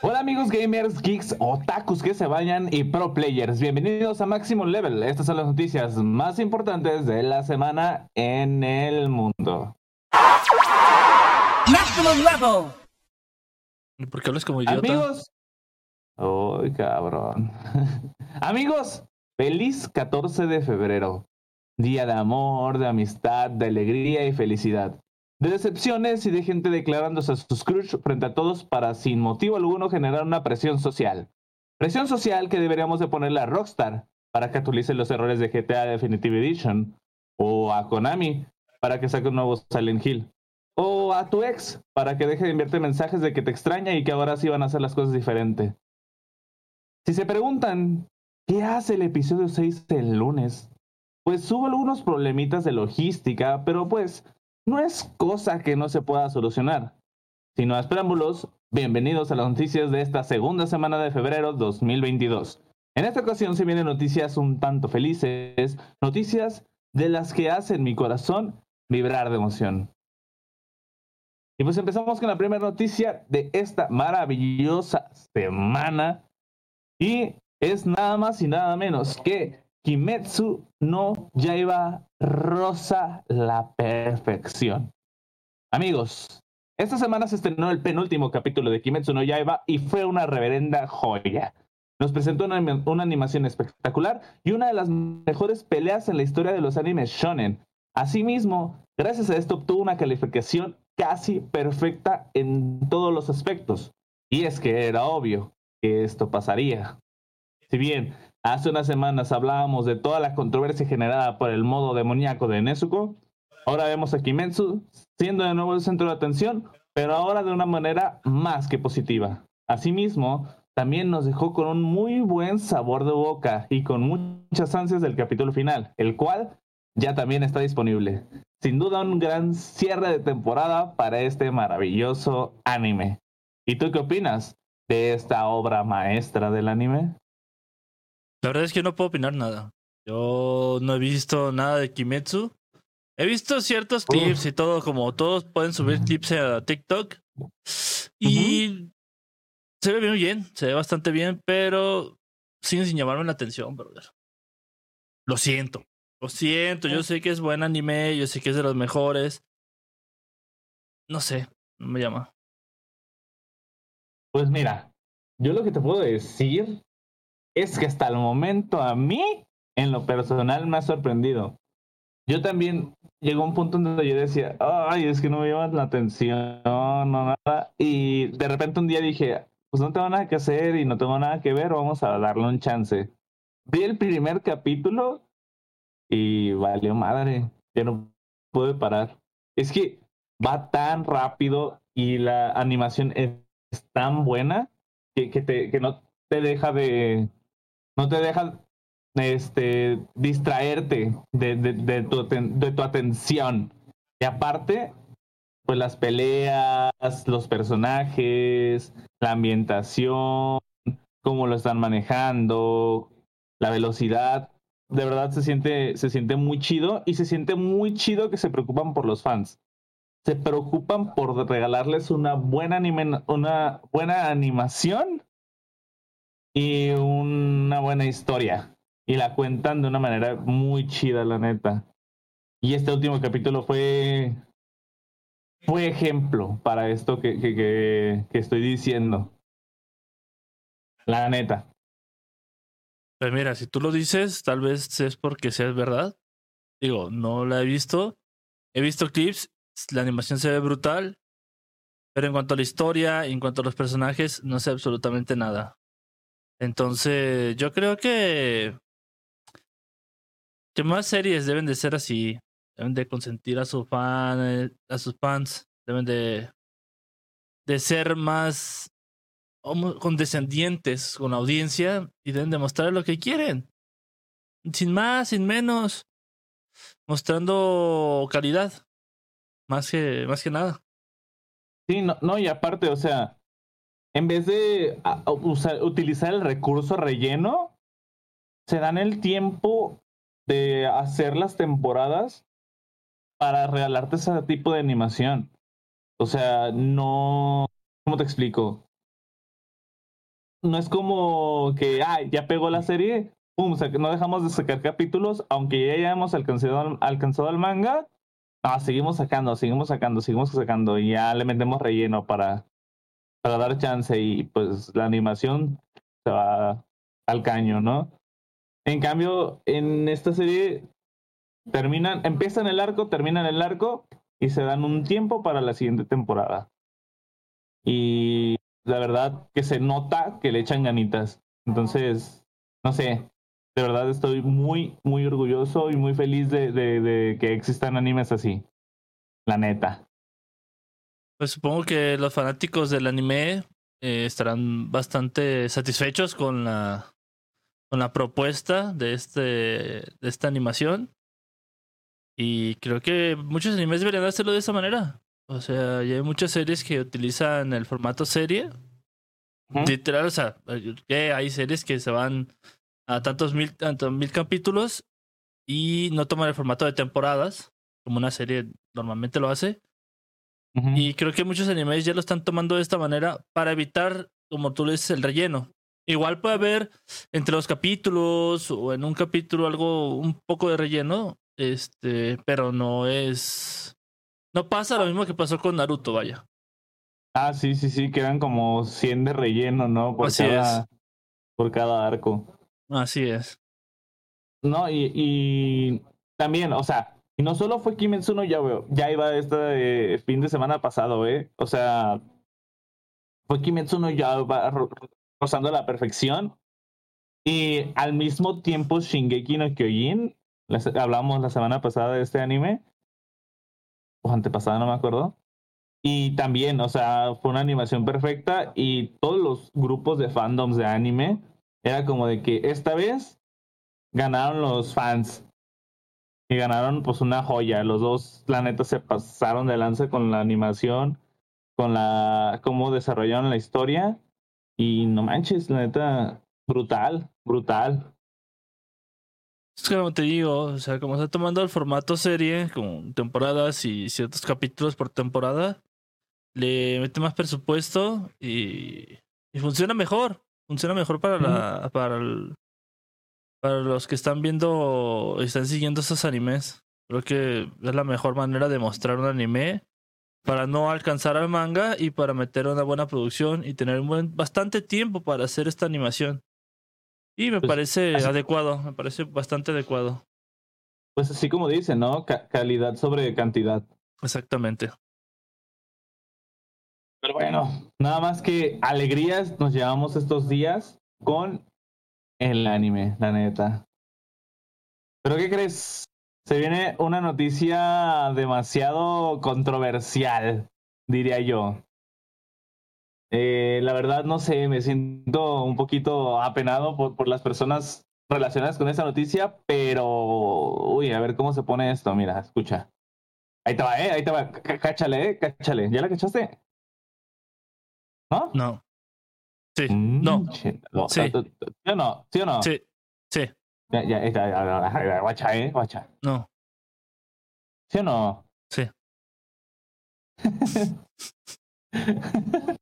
Hola amigos gamers, geeks, otakus que se vayan y pro players. Bienvenidos a Maximum Level. Estas son las noticias más importantes de la semana en el mundo. Maximum Level. ¿Por qué hablas como idiota? Amigos. Uy, cabrón. amigos, feliz 14 de febrero. Día de amor, de amistad, de alegría y felicidad de decepciones y de gente declarándose a sus crush frente a todos para sin motivo alguno generar una presión social. Presión social que deberíamos de ponerle a Rockstar para que actualice los errores de GTA Definitive Edition, o a Konami para que saque un nuevo Silent Hill, o a tu ex para que deje de enviarte mensajes de que te extraña y que ahora sí van a hacer las cosas diferente. Si se preguntan, ¿qué hace el episodio 6 el lunes? Pues hubo algunos problemitas de logística, pero pues no es cosa que no se pueda solucionar. Sin más preámbulos, bienvenidos a las noticias de esta segunda semana de febrero 2022. En esta ocasión se vienen noticias un tanto felices, noticias de las que hacen mi corazón vibrar de emoción. Y pues empezamos con la primera noticia de esta maravillosa semana. Y es nada más y nada menos que Kimetsu no Yaiba rosa la perfección. Amigos, esta semana se estrenó el penúltimo capítulo de Kimetsu no Yaiba y fue una reverenda joya. Nos presentó una, una, animación espectacular y una de las mejores peleas en la historia de los animes shonen. Asimismo, gracias a esto obtuvo una calificación casi perfecta en todos los aspectos. Y es que era obvio que esto pasaría. Si bien Hace unas semanas hablábamos de toda la controversia generada por el modo demoníaco de Nezuko. Ahora vemos a Kimetsu siendo de nuevo el centro de atención, pero ahora de una manera más que positiva. Asimismo, también nos dejó con un muy buen sabor de boca y con muchas ansias del capítulo final, el cual ya también está disponible. Sin duda un gran cierre de temporada para este maravilloso anime. ¿Y tú qué opinas de esta obra maestra del anime? La verdad es que no puedo opinar nada. Yo no he visto nada de Kimetsu. He visto ciertos clips y todo, como todos pueden subir clips a TikTok. Y se ve bien, se ve bastante bien, pero siguen sin llamarme la atención, brother. Lo siento, lo siento. Yo sé que es buen anime, yo sé que es de los mejores. No sé, no me llama. Pues mira, yo lo que te puedo decir es que hasta el momento a mí, en lo personal, me ha sorprendido. Yo también llegó un punto donde yo decía, ay, es que no me llaman la atención, no nada. Y de repente un día dije, pues no tengo nada que hacer y no tengo nada que ver, vamos a darle un chance. Vi el primer capítulo y valió madre, ya no pude parar. Es que va tan rápido y la animación es tan buena que, que, te, que no te deja de, no te dejan este, distraerte de, de, tu, de tu atención. Y aparte, pues las peleas, los personajes, la ambientación, cómo lo están manejando, la velocidad, de verdad se siente, se siente muy chido y se siente muy chido que se preocupan por los fans. Se preocupan por regalarles una buena, anime, una buena animación y una buena historia. Y la cuentan de una manera muy chida, la neta. Y este último capítulo fue, fue ejemplo para esto que, que, estoy diciendo. La neta. Pues mira, si tú lo dices, tal vez es porque seas verdad. Digo, no la he visto. He visto clips, la animación se ve brutal. Pero en cuanto a la historia, en cuanto a los personajes, no sé absolutamente nada. Entonces, yo creo que, que más series deben de ser así. Deben de consentir a su fan, eh, a sus fans. Deben de, de ser más condescendientes con la audiencia y deben de mostrar lo que quieren. Sin más, sin menos. Mostrando calidad. Más que, más que nada. Sí, no, no, y aparte, o sea, en vez de utilizar el recurso relleno, se dan el tiempo de hacer las temporadas para regalarte ese tipo de animación. O sea, no... ¿Cómo te explico? no es como que, ya pegó la serie, pum, no dejamos de sacar capítulos, aunque ya hayamos alcanzado, el manga, ah, seguimos sacando, seguimos sacando, seguimos sacando, y ya le metemos relleno para, para dar chance, y pues la animación se va al caño, ¿no? En cambio, en esta serie terminan, empiezan el arco, terminan el arco y se dan un tiempo para la siguiente temporada. Y la verdad que se nota que le echan ganitas. Entonces, no sé, de verdad estoy muy, muy orgulloso y muy feliz de, de, que existan animes así. La neta. Pues supongo que los fanáticos del anime eh, estarán bastante satisfechos con la, con la propuesta de, este, de esta animación. Y creo que muchos animes deberían hacerlo de esa manera. O sea, ya hay muchas series que utilizan el formato serie. Literal, o sea, hay series que se van a tantos mil, tantos mil capítulos y no toman el formato de temporadas, como una serie normalmente lo hace. Y creo que muchos animes ya lo están tomando de esta manera para evitar, como tú le dices, el relleno. Igual puede haber entre los capítulos o en un capítulo algo, un poco de relleno, este, pero no es. No pasa lo mismo que pasó con Naruto, vaya. Ah, sí, sí, sí, quedan como 100 de relleno, ¿no? Por cada, Por cada arco. Así es. No, y, y también, o sea, y no solo fue Kimetsu no ya veo, ya iba este fin de semana pasado, ¿eh? O sea, fue Kimetsu no ya rozando la perfección. Y al mismo tiempo Shingeki no Kyojin hablamos la semana pasada de este anime. O antepasada, no me acuerdo. Y también, o sea, fue una animación perfecta y todos los grupos de fandoms de anime era como de que esta vez ganaron los fans y ganaron pues una joya. Los dos planetas se pasaron de lanza con la animación, con la cómo desarrollaron la historia y no manches, la neta brutal, brutal. Es como te digo, o sea, como está tomando el formato serie, con temporadas y ciertos capítulos por temporada, le mete más presupuesto y, y funciona mejor. Funciona mejor para la, para el, para los que están viendo, están siguiendo esos animes. Creo que es la mejor manera de mostrar un anime para no alcanzar al manga y para meter una buena producción y tener un buen, bastante tiempo para hacer esta animación. Y me pues, parece adecuado, me parece bastante adecuado. Pues así como dice, ¿no? calidad sobre cantidad. Exactamente. Pero bueno, nada más que alegrías nos llevamos estos días con el anime, la neta. ¿Pero qué crees? Se viene una noticia demasiado controversial, diría yo. Eh, la verdad, no sé, me siento un poquito apenado por, por las personas relacionadas con esa noticia, pero, uy, a ver cómo se pone esto. Mira, escucha. Ahí te va, ¿eh? Ahí te va. cáchale, ¿eh? Cáchale. ¿Ya la cachaste? ¿No? No. Sí. Mm, no. ¿Sí o no? ¿Sí o no? Sí. Sí. Ya, ya, ya, guacha, ¿eh? Guacha. No. ¿Sí o no? Sí.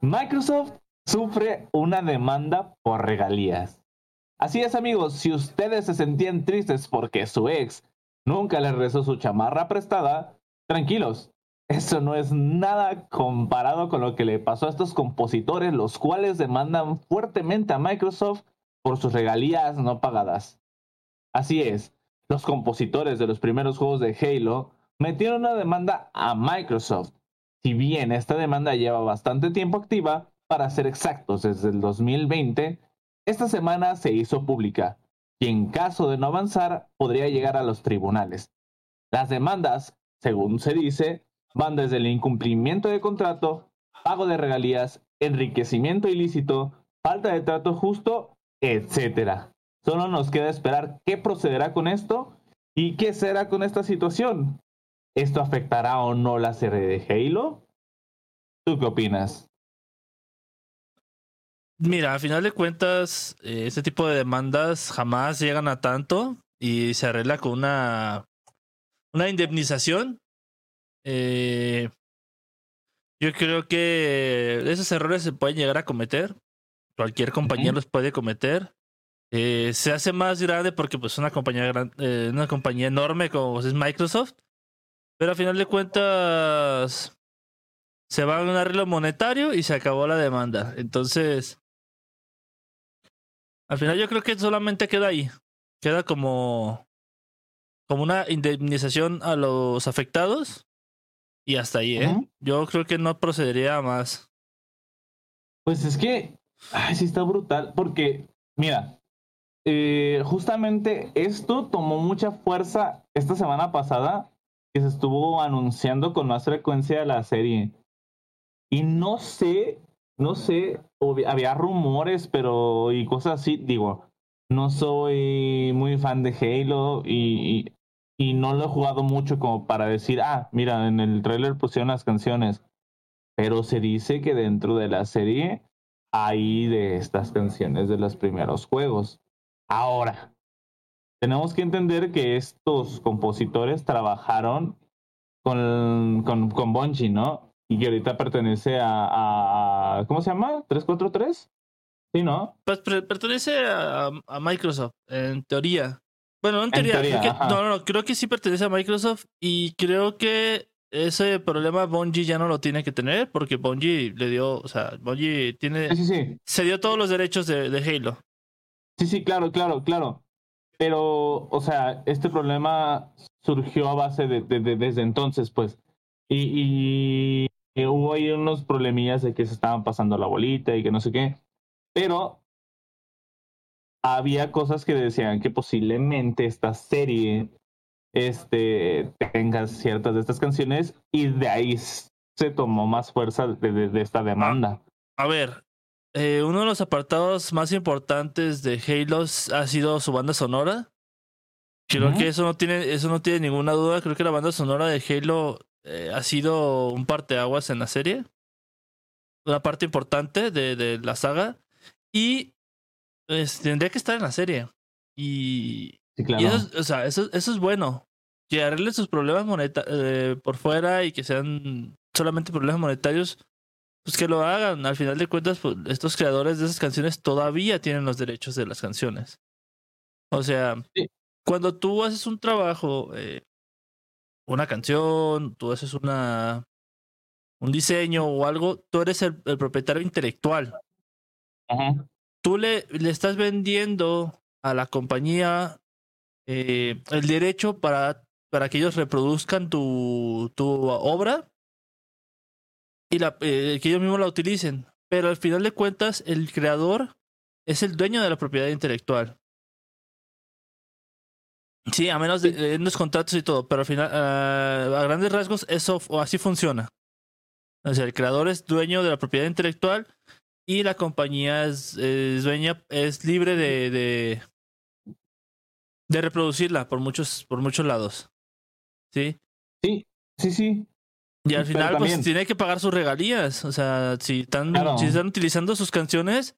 Microsoft sufre una demanda por regalías. Así es amigos, si ustedes se sentían tristes porque su ex nunca les rezó su chamarra prestada, tranquilos, eso no es nada comparado con lo que le pasó a estos compositores, los cuales demandan fuertemente a Microsoft por sus regalías no pagadas. Así es, los compositores de los primeros juegos de Halo metieron una demanda a Microsoft si bien esta demanda lleva bastante tiempo activa, para ser exactos desde el 2020, esta semana se hizo pública y en caso de no avanzar podría llegar a los tribunales. Las demandas, según se dice, van desde el incumplimiento de contrato, pago de regalías, enriquecimiento ilícito, falta de trato justo, etc. Solo nos queda esperar qué procederá con esto y qué será con esta situación. ¿Esto afectará o no la serie de Halo? ¿Tú qué opinas? Mira, a final de cuentas, eh, este tipo de demandas jamás llegan a tanto y se arregla con una, una indemnización. Eh, Yo creo que esos errores se pueden llegar a cometer. Cualquier compañía los puede cometer. Eh, se hace más grande porque pues una compañía gran- eh, una compañía enorme como es Microsoft. Pero a final de cuentas se va a un arreglo monetario y se acabó la demanda. Entonces, al final yo creo que solamente queda ahí. Queda como como una indemnización a los afectados y hasta ahí, ¿eh? Yo creo que no procedería a más. Pues es que, ay, sí está brutal, porque, mira, eh, justamente esto tomó mucha fuerza esta semana pasada, que se estuvo anunciando con más frecuencia la serie. Y no sé, no sé, había rumores, pero y cosas así, digo, no soy muy fan de Halo y, y, y no lo he jugado mucho como para decir, ah, mira, en el trailer pusieron las canciones pero se dice que dentro de la serie hay de estas canciones de los primeros juegos. Ahora, tenemos que entender que estos compositores trabajaron con, con, con Bungie, ¿no? Y que ahorita pertenece a, ¿cómo se llama? ¿343? Sí, ¿no? Pues pertenece a, a Microsoft, en teoría. Bueno, no en En teoría. teoría, creo que, no, no, no, creo que sí pertenece a Microsoft y creo que ese problema Bungie ya no lo tiene que tener porque Bungie le dio, o sea, Bungie tiene, Sí, sí, sí. se dio todos los derechos de, de Halo. Sí, sí, claro, claro, claro. Pero, o sea, este problema surgió a base de, de- de- desde entonces, pues. Y, y- y hubo ahí unos problemillas de que se estaban pasando la bolita y que no sé qué. Pero había cosas que decían que posiblemente esta serie este, tenga ciertas de estas canciones y de ahí se tomó más fuerza de, de- de esta demanda. A ver, eh, uno de los apartados más importantes de Halo ha sido su banda sonora. Creo que eso no tiene, eso no tiene ninguna duda. Creo que la banda sonora de Halo eh, ha sido un parteaguas en la serie. Una parte importante de, de la saga. Y pues, tendría que estar en la serie. Y, Sí, claro. y eso, es- o sea, eso, eso es bueno. Que arreglen sus problemas moneta eh, por fuera y que sean solamente problemas monetarios, pues que lo hagan. Al final de cuentas, pues, estos creadores de esas canciones todavía tienen los derechos de las canciones. O sea, Sí. cuando tú haces un trabajo, eh, una canción, tú haces una un diseño o algo, tú eres el, el propietario intelectual Ajá. Tú le, le estás vendiendo a la compañía eh, el derecho para, para que ellos reproduzcan tu, tu obra y la, eh, que ellos mismos la utilicen. Pero al final de cuentas, el creador es el dueño de la propiedad intelectual. Sí, a menos de en los contratos y todo, pero al final, ah, a grandes rasgos, eso o así funciona. O sea, el creador es dueño de la propiedad intelectual y la compañía es, es dueña, es libre de, de, de reproducirla por muchos, por muchos lados. ¿Sí? Sí, sí, sí. Y al final, pues tiene que pagar sus regalías. O sea, si están, Claro. si están utilizando sus canciones,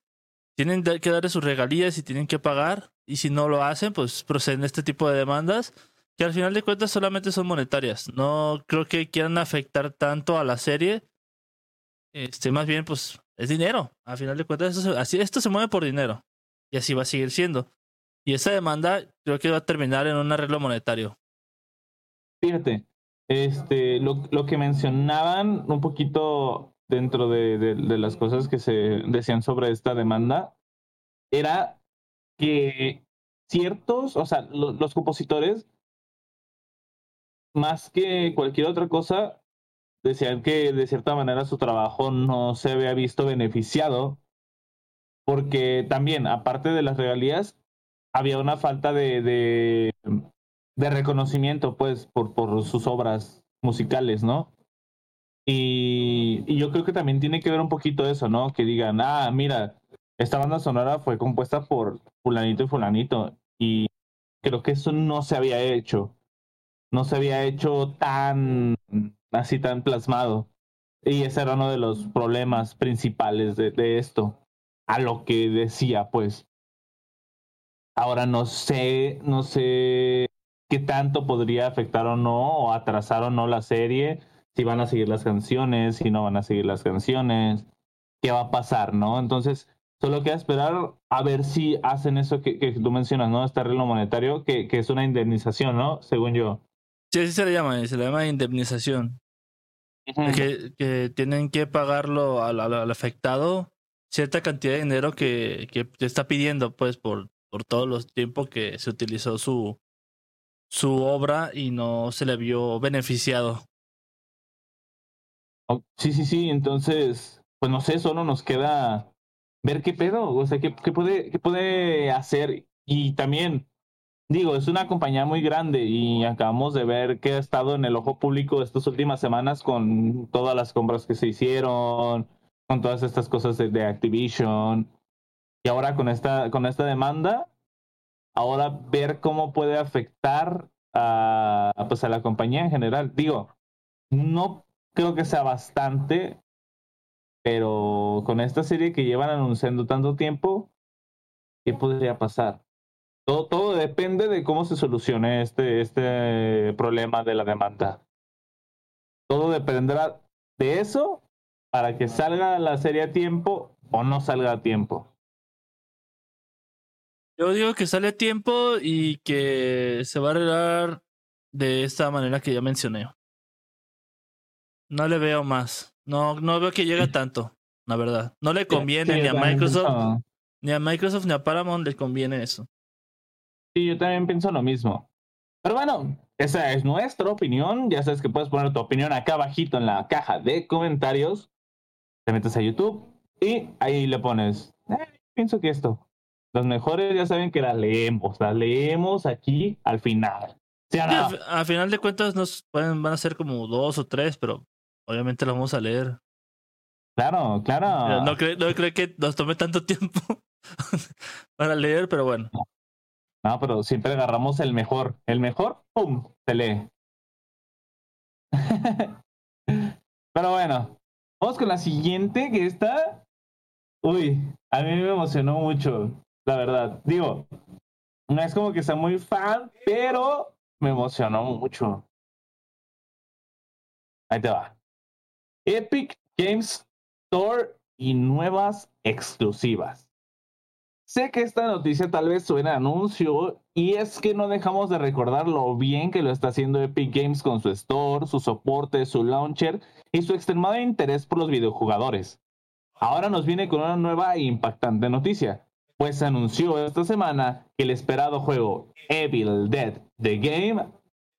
tienen que darle sus regalías y tienen que pagar. Y si no lo hacen, pues proceden este tipo de demandas que al final de cuentas solamente son monetarias. No creo que quieran afectar tanto a la serie. Este, más bien, pues es dinero. Al final de cuentas, esto se, mueve por dinero. Y así va a seguir siendo. Y esa demanda creo que va a terminar en un arreglo monetario. Fíjate, este, lo, lo que mencionaban un poquito dentro de, de- las cosas que se decían sobre esta demanda era que ciertos, o sea, lo- los compositores, más que cualquier otra cosa, decían que de cierta manera su trabajo no se había visto beneficiado porque también, aparte de las regalías, había una falta de, de, de reconocimiento, pues, por, por sus obras musicales, ¿no? Y, y yo creo que también tiene que ver un poquito eso, ¿no? Que digan, ah, mira, esta banda sonora fue compuesta por fulanito y fulanito. Y creo que eso no se había hecho. No se había hecho tan, así tan plasmado. Y ese era uno de los problemas principales de, de esto. A lo que decía, pues. Ahora no sé, no sé qué tanto podría afectar o no, o atrasar o no la serie, si van a seguir las canciones, si no van a seguir las canciones, qué va a pasar, ¿no? Entonces, solo queda esperar a ver si hacen eso que, que tú mencionas, ¿no? Este arreglo monetario, que, que es una indemnización, ¿no? Según yo. Sí, así se le llama, se le llama indemnización. Que, que tienen que pagarlo al, al- al afectado cierta cantidad de dinero que, que te está pidiendo, pues, por, por todos los tiempos que se utilizó su, su obra y no se le vio beneficiado. Oh, Sí, sí, sí, entonces, pues no sé, solo nos queda ver qué pedo, o sea, qué, qué puede, qué puede hacer. Y también, digo, es una compañía muy grande y acabamos de ver que ha estado en el ojo público estas últimas semanas con todas las compras que se hicieron, con todas estas cosas de, Activision. Y ahora con esta, con esta demanda, ahora ver cómo puede afectar a, pues a la compañía en general. Digo, no creo que sea bastante, pero con esta serie que llevan anunciando tanto tiempo, ¿qué podría pasar? Todo, todo depende de cómo se solucione este, este problema de la demanda. Todo dependerá de eso para que salga la serie a tiempo o no salga a tiempo. Yo digo que sale a tiempo y que se va a arreglar de esta manera que ya mencioné. No le veo más. No, no veo que llegue tanto, la verdad. No le conviene Sí, ni a Microsoft, ni a Microsoft ni a Paramount le conviene eso. Sí, yo también pienso lo mismo. Pero bueno, esa es nuestra opinión. Ya sabes que puedes poner tu opinión acá abajito en la caja de comentarios. Te metes a YouTube y ahí le pones, "Eh, pienso que esto. Los mejores ya saben que las leemos, las leemos aquí al final. ¿Sí al final de cuentas nos pueden, van a ser como dos o tres, pero obviamente los vamos a leer. Claro, claro. No, creo, no creo que nos tome tanto tiempo para leer, pero bueno. No, pero siempre agarramos el mejor. El mejor, ¡pum! Se lee. pero bueno, vamos con la siguiente, que está. Uy, a mí me emocionó mucho, la verdad. Digo, es como que sea muy fan, pero me emocionó mucho. Ahí te va. Epic Games Store y nuevas exclusivas. Sé que esta noticia tal vez suena a anuncio y es que no dejamos de recordar lo bien que lo está haciendo Epic Games con su store, su soporte, su launcher y su extremado interés por los videojugadores. Ahora nos viene con una nueva e impactante noticia, pues anunció esta semana que el esperado juego Evil Dead The Game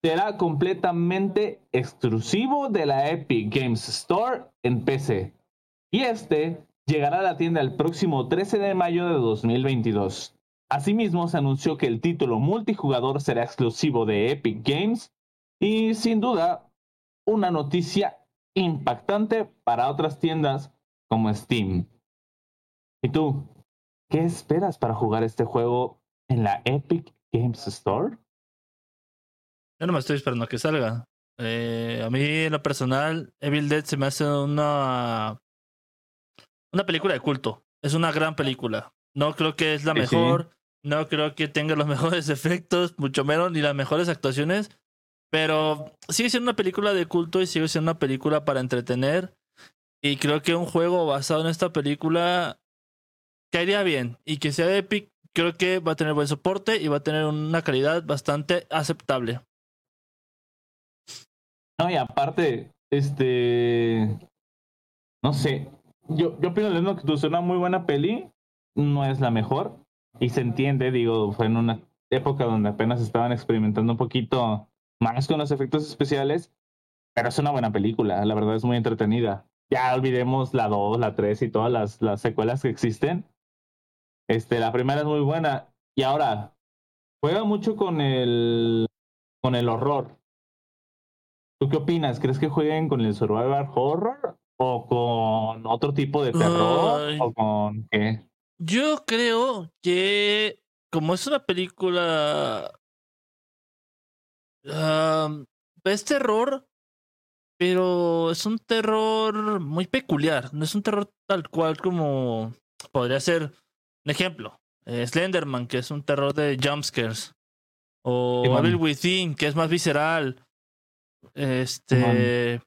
será completamente exclusivo de la Epic Games Store en PC. Y este llegará a la tienda el próximo 13 de mayo de 2022. Asimismo, se anunció que el título multijugador será exclusivo de Epic Games y sin duda una noticia impactante para otras tiendas como Steam. ¿Y tú? ¿Qué esperas para jugar este juego en la Epic Games Store? Yo no me estoy esperando a que salga. Eh, a mí, en lo personal, Evil Dead se me hace una. Una película de culto. Es una gran película. No creo que es la Sí, sí. mejor. No creo que tenga los mejores efectos, mucho menos, ni las mejores actuaciones. Pero sigue siendo una película de culto y sigue siendo una película para entretener. Y creo que un juego basado en esta película caería bien. Y que sea de Epic, creo que va a tener buen soporte y va a tener una calidad bastante aceptable. No, y aparte, este. No sé. Yo, yo opino lo que. Es una muy buena peli. No es la mejor. Y se entiende, digo, fue en una época donde apenas estaban experimentando un poquito más con los efectos especiales. Pero es una buena película. La verdad es muy entretenida. Ya olvidemos la 2, la 3 y todas las, las secuelas que existen. Este, la primera es muy buena. Y ahora, juega mucho con el. con el horror. ¿Tú qué opinas? ¿Crees que jueguen con el survival horror o con otro tipo de terror Ay. o con qué? Yo creo que como es una película es terror, pero es un terror muy peculiar. No es un terror tal cual como podría ser, un ejemplo, eh, Slenderman, que es un terror de jumpscares, o. Evil Within, que es más visceral. Este,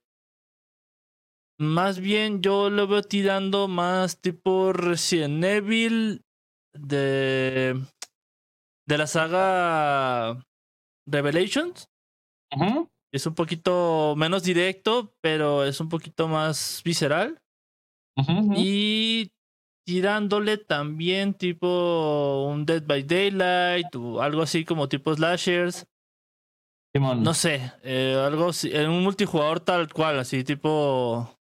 más bien yo lo veo tirando más tipo Resident Evil de, de la saga Revelations. Es un poquito menos directo, pero es un poquito más visceral. Y tirándole también tipo un Dead by Daylight o algo así como tipo slashers. Simón. No sé, eh, algo así, en un multijugador tal cual, así tipo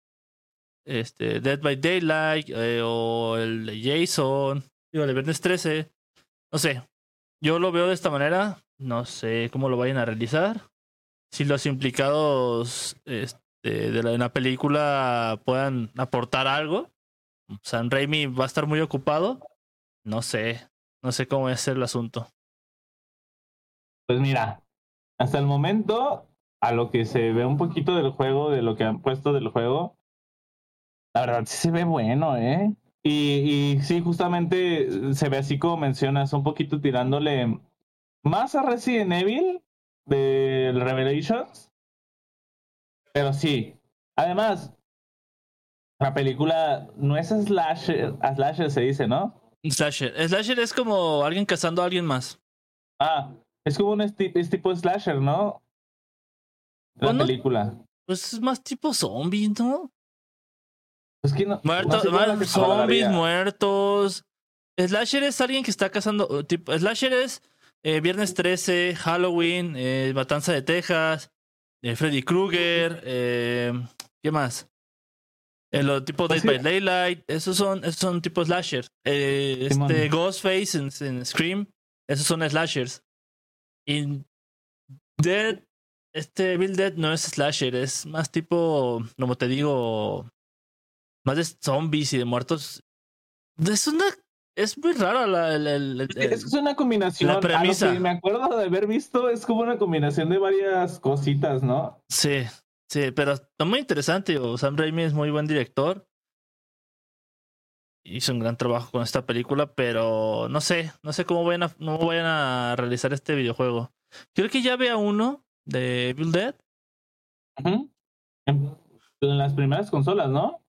este Dead by Daylight eh, o el Jason, digo, el Viernes 13. No sé, yo lo veo de esta manera, no sé cómo lo vayan a realizar. Si los implicados este, de la, en la película puedan aportar algo. San Raimi va a estar muy ocupado. No sé, no sé cómo ser el asunto. Pues mira, hasta el momento, a lo que se ve un poquito del juego, de lo que han puesto del juego, la verdad sí se ve bueno, ¿eh? Y, y sí, justamente se ve así como mencionas, un poquito tirándole más a Resident Evil del Revelations. Pero sí, además, la película no es slasher, a slasher se dice, ¿no? Slasher. Slasher es como alguien cazando a alguien más. Ah, es como un es tipo slasher, ¿no? La Bueno. película. Pues es más tipo zombie, ¿no? Es que no. no Muertos, zombies, muertos. Slasher es alguien que está cazando. Tipo, slasher es eh, Viernes 13, Halloween, eh, Matanza de Texas, eh, Freddy Krueger, ¿qué más? El tipo Pues Dead by Daylight, esos son, esos son tipo slasher. Este Ghostface en, en Scream, esos son slashers. Y Dead, este Bill Dead no es slasher, es más tipo, como te digo, más de zombies y de muertos. Es una. Es muy raro la, el- el- Es que es una combinación. La a lo que premisa. me acuerdo de haber visto, es como una combinación de varias cositas, ¿no? Sí, sí, pero está muy interesante. o Sam Raimi es muy buen director. Hizo un gran trabajo con esta película, pero no sé, no sé cómo vayan a, cómo vayan a realizar este videojuego. Creo que ya vea uno de Evil Dead. En, en las primeras consolas, ¿no?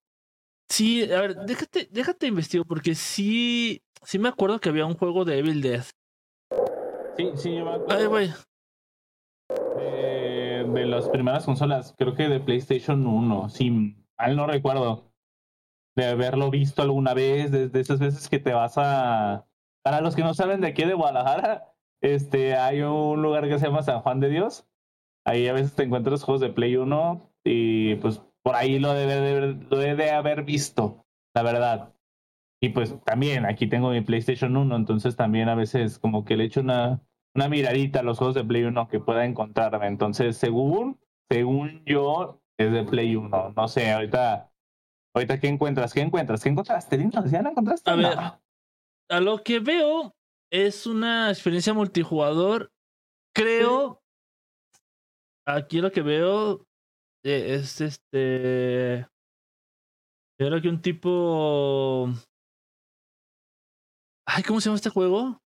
Sí, a ver, déjate, déjate investigo, porque sí, sí me acuerdo que había un juego de Evil Dead. Sí, sí, yo me Ay, acuerdo güey. de, de las primeras consolas, creo que de PlayStation 1, si mal no recuerdo. De haberlo visto alguna vez, desde esas veces que te vas a. Para los que no saben de aquí de Guadalajara, este, hay un lugar que se llama San Juan de Dios. Ahí a veces te encuentras juegos de Play 1 y pues por ahí lo debe de, lo debe de haber visto, la verdad. Y pues también aquí tengo mi PlayStation 1, entonces también a veces como que le echo una, una miradita a los juegos de Play 1 que pueda encontrarme. Entonces, según, según yo, es de Play 1. No sé, ahorita, ahorita ¿qué encuentras? ¿Qué encuentras? ¿Qué encontraste? Dinos, ¿ya la encontraste? A ver. No. A lo que veo es una experiencia multijugador. Creo. Aquí lo que veo es este. Yo creo que un tipo. Ay, ¿cómo se llama este juego?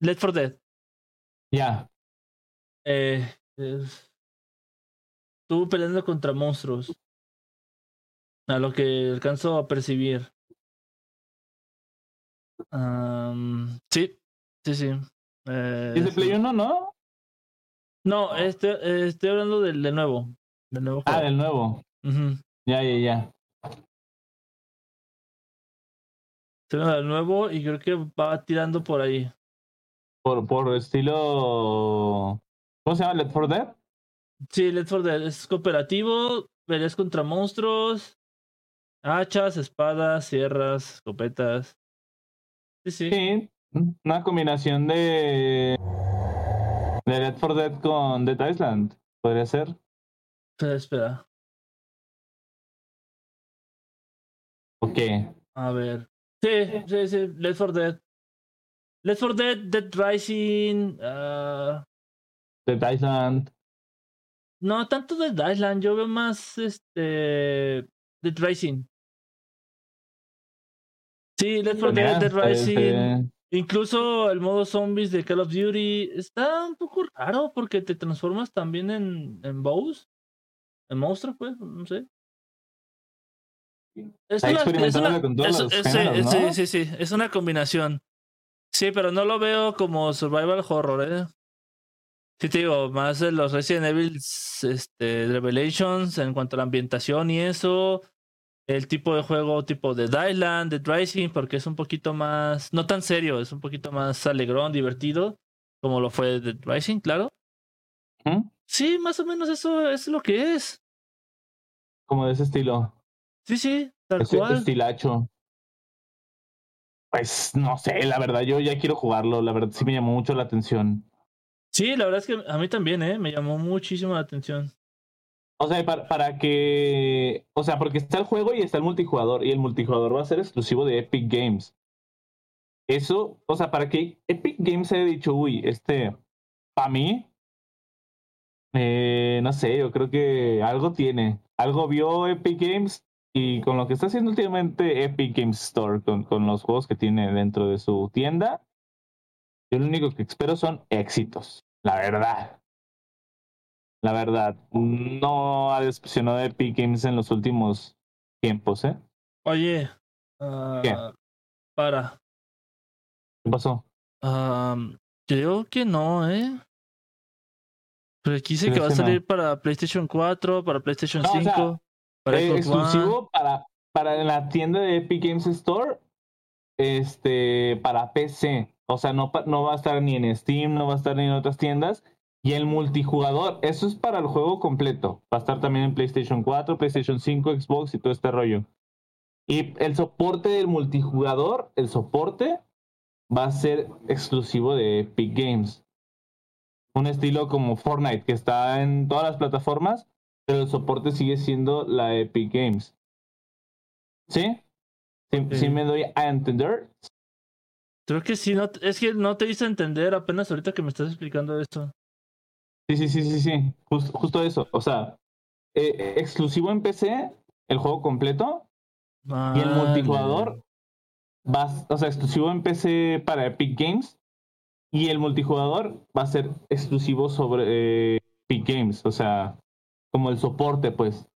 Left 4 Dead. Ya. Eh, es- Estuvo peleando contra monstruos. A lo que alcanzo a percibir. Sí, sí, sí. Eh, ¿Es de sí. Play 1, no? No, este, eh, estoy hablando del de nuevo. Del nuevo Ah, del nuevo. Ujú. Ya, ya, ya. Estoy hablando del nuevo y creo que va tirando por ahí. Por, por estilo. ¿Cómo se llama? ¿Left 4 Dead? Sí, Let's For Dead es cooperativo, peleas contra monstruos, hachas, espadas, sierras, escopetas. Sí, sí. Sí. Una combinación de. De Left 4 Dead con Dead Island. Podría ser. Espera, espera. Ok. A ver. Sí, sí, sí. Let's For Dead. Let's For Dead, Dead Rising. ah, Dead Island. no, tanto Dead Island. Yo veo más este. Dead Rising. Sí, Let's For Dead, Dead Rising. Incluso el modo zombies de Call of Duty está un poco raro porque te transformas también en, en boss. En monstruo, pues, no sé. Es Está una, es experimentándolo una- con es- géneros, sí, ¿no? sí, sí, es una combinación. Sí, pero no lo veo como survival horror, ¿eh? Sí te digo, más de los Resident Evil este, Revelations en cuanto a la ambientación y eso. El tipo de juego tipo de Dylan, de Rising, porque es un poquito más, no tan serio, es un poquito más alegrón, divertido, como lo fue de Rising, claro. ¿Mm? Sí, más o menos eso es lo que es. Como de ese estilo. Sí, sí, tal Ese cual. estilacho. Pues no sé, la verdad, yo ya quiero jugarlo. La verdad sí me llamó mucho la atención. Sí, la verdad es que a mí también, ¿eh? Me llamó muchísimo la atención. O sea, para, para que. O sea, porque está el juego y está el multijugador. Y el multijugador va a ser exclusivo de Epic Games. Eso, o sea, para que Epic Games haya dicho, uy, este. Para mí. eh, no sé, yo creo que algo tiene. Algo vio Epic Games. Y con lo que está haciendo últimamente Epic Games Store, con, con los juegos que tiene dentro de su tienda, yo lo único que espero son éxitos. La verdad. La verdad, no ha decepcionado Epic Games en los últimos tiempos, ¿eh? Oye, ah, ¿Qué? para. ¿Qué pasó? am, creo que no, ¿eh? Pero aquí dice que ¿Crees va a salir para PlayStation 4, para PlayStation No, o 5, sea, para Eh, exclusivo para, para la tienda de Epic Games Store, este, para PC. O sea, no, no va a estar ni en Steam, no va a estar ni en otras tiendas. Y el multijugador, eso es para el juego completo. Va a estar también en PlayStation 4, PlayStation 5, Xbox y todo este rollo. Y el soporte del multijugador, el soporte va a ser exclusivo de Epic Games. Un estilo como Fortnite, que está en todas las plataformas, pero el soporte sigue siendo la Epic Games. ¿Sí? ¿Sí, me doy a entender? Creo que sí, no, es que no te hice entender apenas ahorita que me estás explicando esto. Sí, sí, sí, sí, sí. Jus- justo eso. O sea, eh, exclusivo en PC, el juego completo, y el multijugador va, a- o sea, exclusivo en PC para Epic Games, y el multijugador va a ser exclusivo sobre eh, Epic Games, o sea, como el soporte, pues.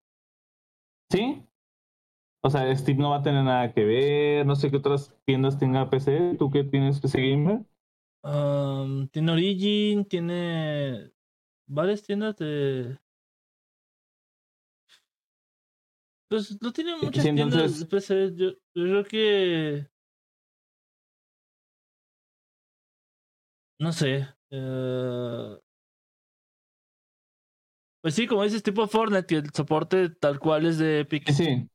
¿Sí? O sea, Steam no va a tener nada que ver, no sé qué otras tiendas tenga PC, ¿tú qué tienes PC Gamer? Am, tiene Origin, tiene varias tiendas de. Pues no tiene muchas sí, tiendas de PC. Yo, yo creo que. No sé. eh, Pues sí, como dices, tipo Fortnite, que el soporte tal cual es de Epic. Sí, sí.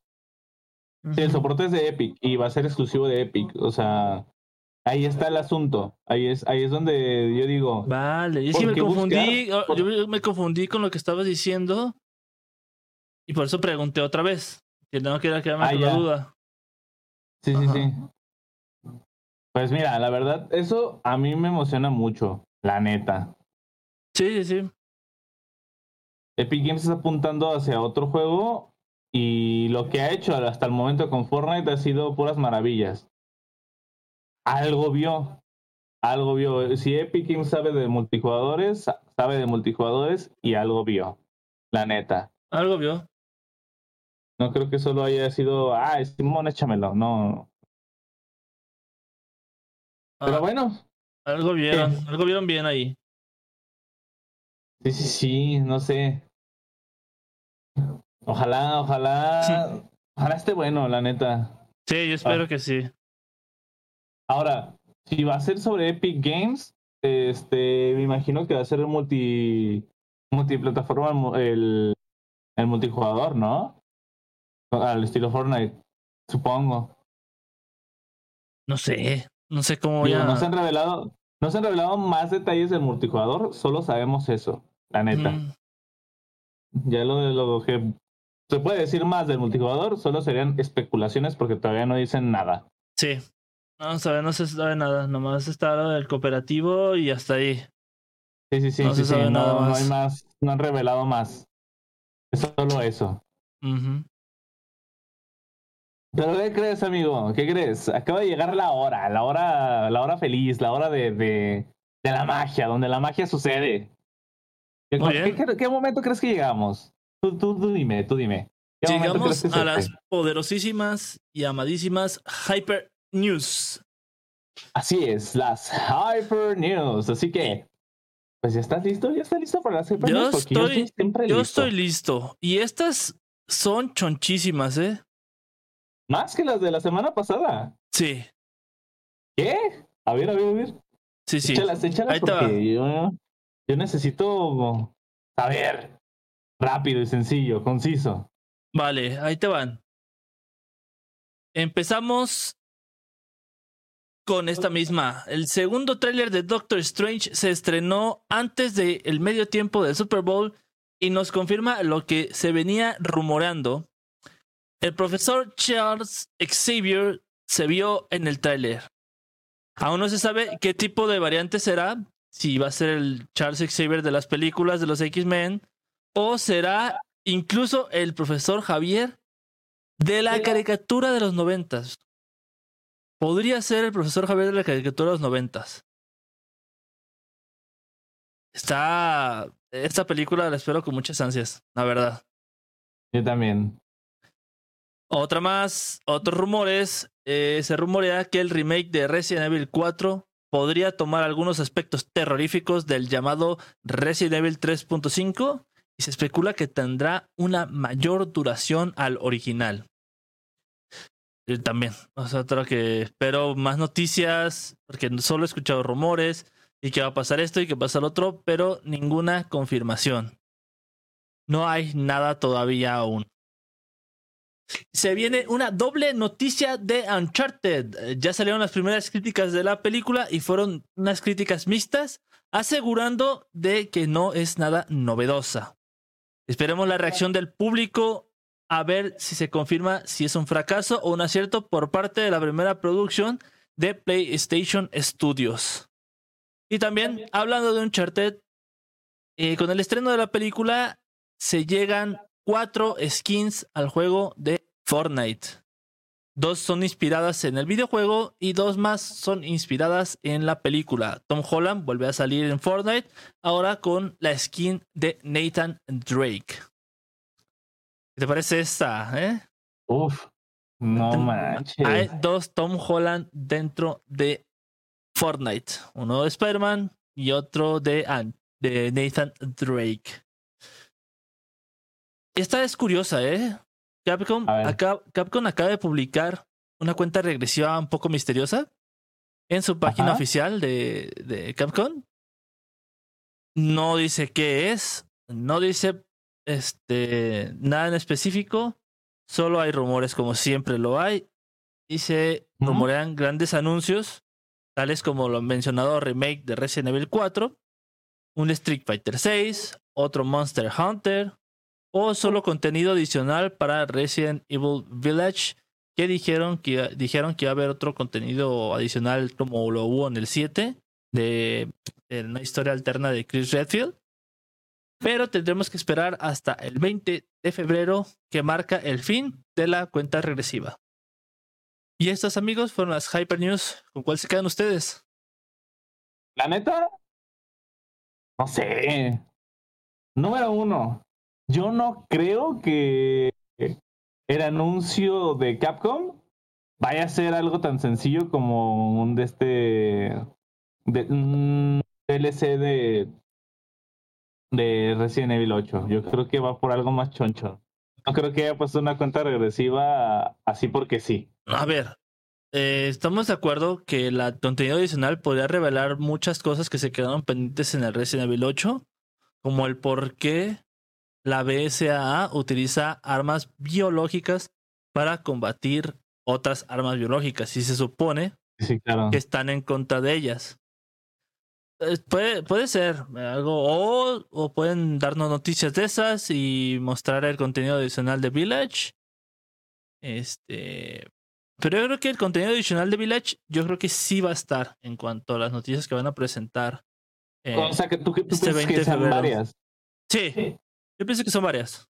Sí, el soporte es de Epic y va a ser exclusivo de Epic. O sea, ahí está el asunto. Ahí es, ahí es donde yo digo, Vale, y es que ¿Por me confundí, buscar? ah, yo me confundí con lo que estabas diciendo y por eso pregunté otra vez, que no quería quedarme Ah, con la duda. sí, sí, sí. Pues mira, la verdad, eso a mí me emociona mucho, la neta. Sí, sí, sí. Epic Games está apuntando hacia otro juego y lo que ha hecho hasta el momento con Fortnite ha sido puras maravillas. Algo vio, algo vio. Si Epic Games sabe de multijugadores, sa- sabe de multijugadores y algo vio, la neta. Algo vio. No creo que solo haya sido, ah, Simón, échamelo. No. Pero Ah, bueno, algo vieron, algo vieron bien ahí. sí, sí, sí, no sé. Ojalá, ojalá, ojalá esté bueno, la neta. Sí, yo espero Ah. que sí. Ahora, si va a ser sobre Epic Games, este, me imagino que va a ser el multi, multiplataforma, el mu- el, el multijugador, ¿no? Al estilo Fortnite, supongo. No sé, no sé cómo Digo, no se han revelado, no se han revelado más detalles del multijugador, solo sabemos eso, la neta. Mm, Ya lo de lo que se puede decir más del multijugador, solo serían especulaciones porque todavía no dicen nada. sí. No, sabe, no se sabe nada, nomás está lo del cooperativo y hasta ahí. Sí, sí, sí, No sí, se sí, sabe no, nada no más. hay más, no han revelado más. Es solo eso. Pero ¿qué crees, amigo? ¿Qué crees? Acaba de llegar la hora, la hora, la hora feliz, la hora de, de, de la magia, donde la magia sucede. ¿Qué, momento crees que llegamos? Tú, tú, tú dime, tú dime. ¿Qué momento Llegamos a las poderosísimas y amadísimas Hyper News. Así es, las Hyper News. Así que, pues ya estás listo, ya estás listo para las Hyper Yo News. Estoy- Yo listo. estoy listo. Y estas son chonchísimas, ¿eh? Más que las de la semana pasada. Sí, ¿Qué? A ver, a ver, a ver. sí, sí. Échalas, échalas Ahí porque yo, yo necesito saber rápido y sencillo, conciso. Vale, ahí te van. Empezamos con esta misma. El segundo tráiler de Doctor Strange se estrenó antes del medio tiempo del Super Bowl y nos confirma lo que se venía rumoreando. El profesor Charles Xavier se vio en el tráiler. Aún no se sabe qué tipo de variante será, si va a ser el Charles Xavier de las películas de los X-Men o será incluso el profesor Javier de la caricatura de los noventas. Podría ser el profesor Javier de la caricatura de los noventas. Está. Esta película la espero con muchas ansias, la verdad. Yo también. Otra más, otros rumores. eh, se rumorea que el remake de Resident Evil 4 podría tomar algunos aspectos terroríficos del llamado Resident Evil 3.5 y se especula que tendrá una mayor duración al original. Eh, también, o que espero más noticias, porque solo he escuchado rumores y que va a pasar esto y que va a pasar lo otro, pero ninguna confirmación. No hay nada todavía aún. Se viene una doble noticia de Uncharted. Eh, Ya salieron las primeras críticas de la película y fueron unas críticas mixtas, asegurando de que no es nada novedosa. Esperemos la reacción del público a ver si se confirma si es un fracaso o un acierto por parte de la primera producción de PlayStation Studios. Y también, hablando de Uncharted, eh, con el estreno de la película se llegan cuatro skins al juego de Fortnite. Dos son inspiradas en el videojuego y dos más son inspiradas en la película. Tom Holland vuelve a salir en Fortnite, ahora con la skin de Nathan Drake. ¿Qué te parece esta? Eh? Uf, no manches. Hay dos Tom Holland dentro de Fortnite. Uno de Spider-Man y otro de, An- de Nathan Drake. Esta es curiosa, ¿eh? Capcom, acá- Capcom acaba de publicar una cuenta regresiva un poco misteriosa en su página Ajá. oficial de, de Capcom. No dice qué es, no dice este, nada en específico, solo hay rumores como siempre lo hay y se rumorean grandes anuncios, tales como lo mencionado remake de Resident Evil 4, un Street Fighter 6, otro Monster Hunter o solo contenido adicional para Resident Evil Village que dijeron que dijeron que iba a haber otro contenido adicional como lo hubo en el 7 de, de una historia alterna de Chris Redfield. Pero tendremos que esperar hasta el 20 de febrero que marca el fin de la cuenta regresiva. Y estas amigos fueron las Hyper News. ¿Con cuál se quedan ustedes? La neta, no sé. Número uno, yo no creo que el anuncio de Capcom vaya a ser algo tan sencillo como un de este un DLC de de Resident Evil 8. Yo creo que va por algo más choncho. No creo que haya puesto una cuenta regresiva así porque sí. A ver, eh, estamos de acuerdo que el contenido adicional podría revelar muchas cosas que se quedaron pendientes en el Resident Evil 8, como el por qué la BSAA utiliza armas biológicas para combatir otras armas biológicas y se supone Sí, claro. que están en contra de ellas. Eh, Puede, puede ser algo, o, o pueden darnos noticias de esas y mostrar el contenido adicional de Village. Este, pero yo creo que el contenido adicional de Village, yo creo que sí va a estar en cuanto a las noticias que van a presentar. eh, o sea, que tú, que tú este piensas 20 que de febrero. varias. sí, yo pienso que son varias.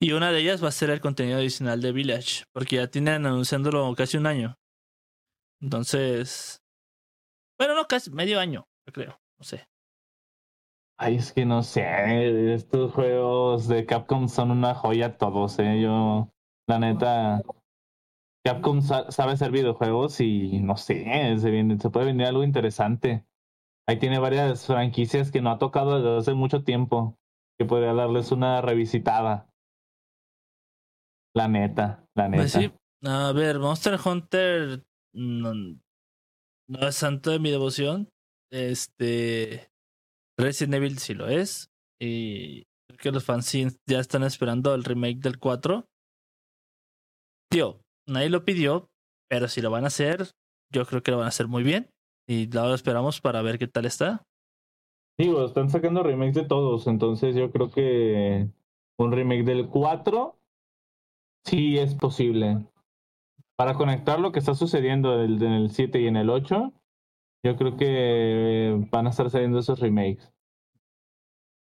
Y una de ellas va a ser el contenido adicional de Village, porque ya tienen anunciándolo casi un año. Entonces, bueno, no, casi medio año, yo creo, no sé. Ay, es que no sé, estos juegos de Capcom son una joya todos, eh. Yo, la neta, Capcom sabe hacer videojuegos y no sé, se, viene, se puede venir algo interesante. Ahí tiene varias franquicias que no ha tocado desde hace mucho tiempo, que podría darles una revisitada. La neta, la Pues neta. sí, a ver, Monster Hunter no, no es santo de mi devoción. Este Resident Evil sí lo es. Y creo que los fans ya están esperando el remake del 4. Tío, nadie lo pidió, pero si lo van a hacer, yo creo que lo van a hacer muy bien. Y lo esperamos para ver qué tal está. Digo, están sacando remakes de todos, entonces yo creo que un remake del 4 sí es posible. Para conectar lo que está sucediendo en el 7 y en el 8, yo creo que van a estar saliendo esos remakes.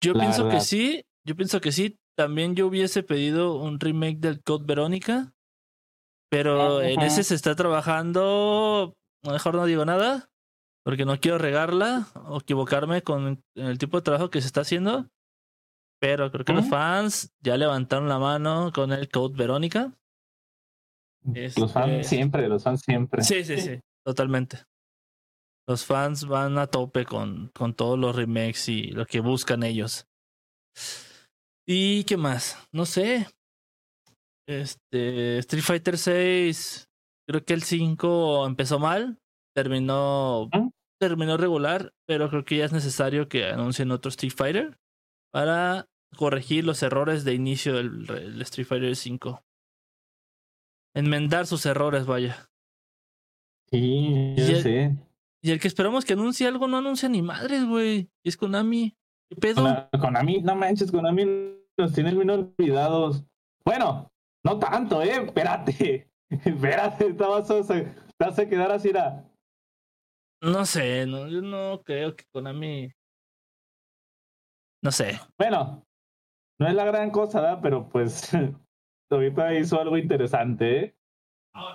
Yo pienso que sí, yo pienso que sí. También yo hubiese pedido un remake del Code Verónica, pero en ese se está trabajando. Mejor no digo nada, porque no quiero regarla o equivocarme con el tipo de trabajo que se está haciendo. Pero creo que los fans ya levantaron la mano con el Code Verónica. Los fans este siempre, los fans siempre. Sí, sí, sí, totalmente. Los fans van a tope con, con todos los remakes y lo que buscan ellos. ¿Y qué más? No sé. Este Street Fighter 6, creo que el 5 empezó mal, terminó terminó regular, pero creo que ya es necesario que anuncien otro Street Fighter para corregir los errores de inicio del, del Street Fighter 5. Enmendar sus errores, vaya. Sí, yo y sé. Y el que esperamos que anuncie algo no anuncia ni madres, güey. Es Konami. ¿Qué pedo? Konami, no manches, Konami los tiene bien olvidados. Bueno, no tanto, eh. Espérate. Espérate, te vas a, te vas a quedar así, era. No sé, no, yo no creo que Konami. No sé. Bueno, no es la gran cosa, ¿verdad? Pero pues ahorita hizo algo interesante, ¿eh?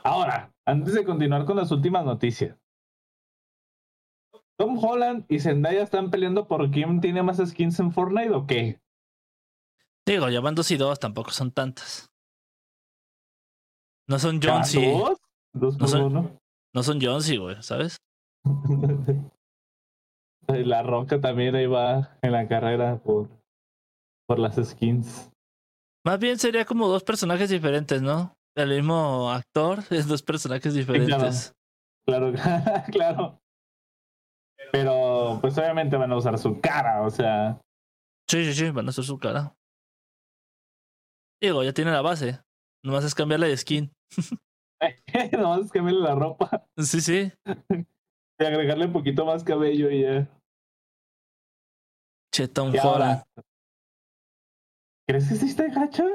Ahora, antes de continuar con las últimas noticias. ¿Tom Holland y Zendaya están peleando por quién tiene más skins en Fortnite o qué? Digo, ya van dos y dos, tampoco son tantas. No son Jonesy. ¿Dos? ¿Dos no son? No son Jonesy, güey, ¿sabes? La Roca también ahí va en la carrera por, por las skins. Más bien sería como dos personajes diferentes, ¿no? El mismo actor es dos personajes diferentes. Claro, claro. claro. Pero pues obviamente van a usar su cara, o sea. Sí, sí, sí, van a usar su cara. Digo, ya tiene la base. Nomás es cambiarle de skin. Nomás es cambiarle la ropa. Sí, sí. Y agregarle un poquito más cabello y ya. Che, Tom Holland. ¿Crees que sí está gacha?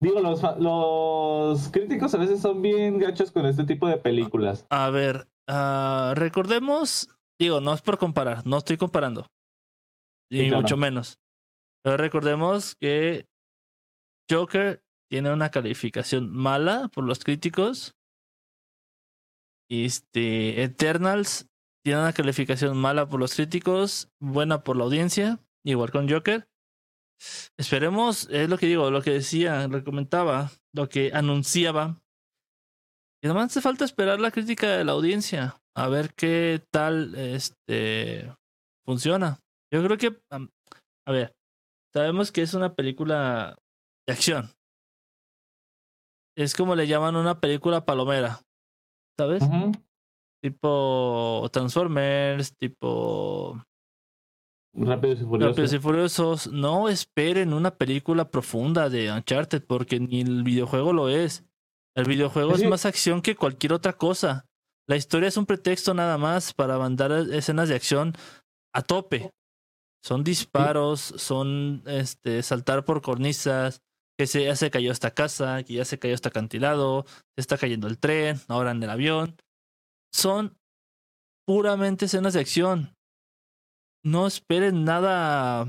Digo, los, los críticos a veces son bien gachos con este tipo de películas. A ver, uh, recordemos Digo, no es por comparar, no estoy comparando. Ni sí, claro. mucho menos. Pero recordemos que Joker tiene una calificación mala por los críticos. Este, Eternals tiene una calificación mala por los críticos, buena por la audiencia, igual con Joker. Esperemos, es lo que digo, lo que decía, lo comentaba, lo que anunciaba. Y además hace falta esperar la crítica de la audiencia a ver qué tal este funciona. Yo creo que a ver, sabemos que es una película de acción. Es como le llaman una película palomera, ¿sabes? Uh. Tipo Transformers, tipo Rápidos y Furiosos. Rápidos y Furiosos. No esperen una película profunda de Uncharted porque ni el videojuego lo es. El videojuego sí. es más acción que cualquier otra cosa. La historia es un pretexto nada más para mandar escenas de acción a tope. Son disparos, son este saltar por cornisas, que se, ya se cayó esta casa, que ya se cayó este acantilado, se está cayendo el tren, ahora en el avión. Son puramente escenas de acción. No esperen nada,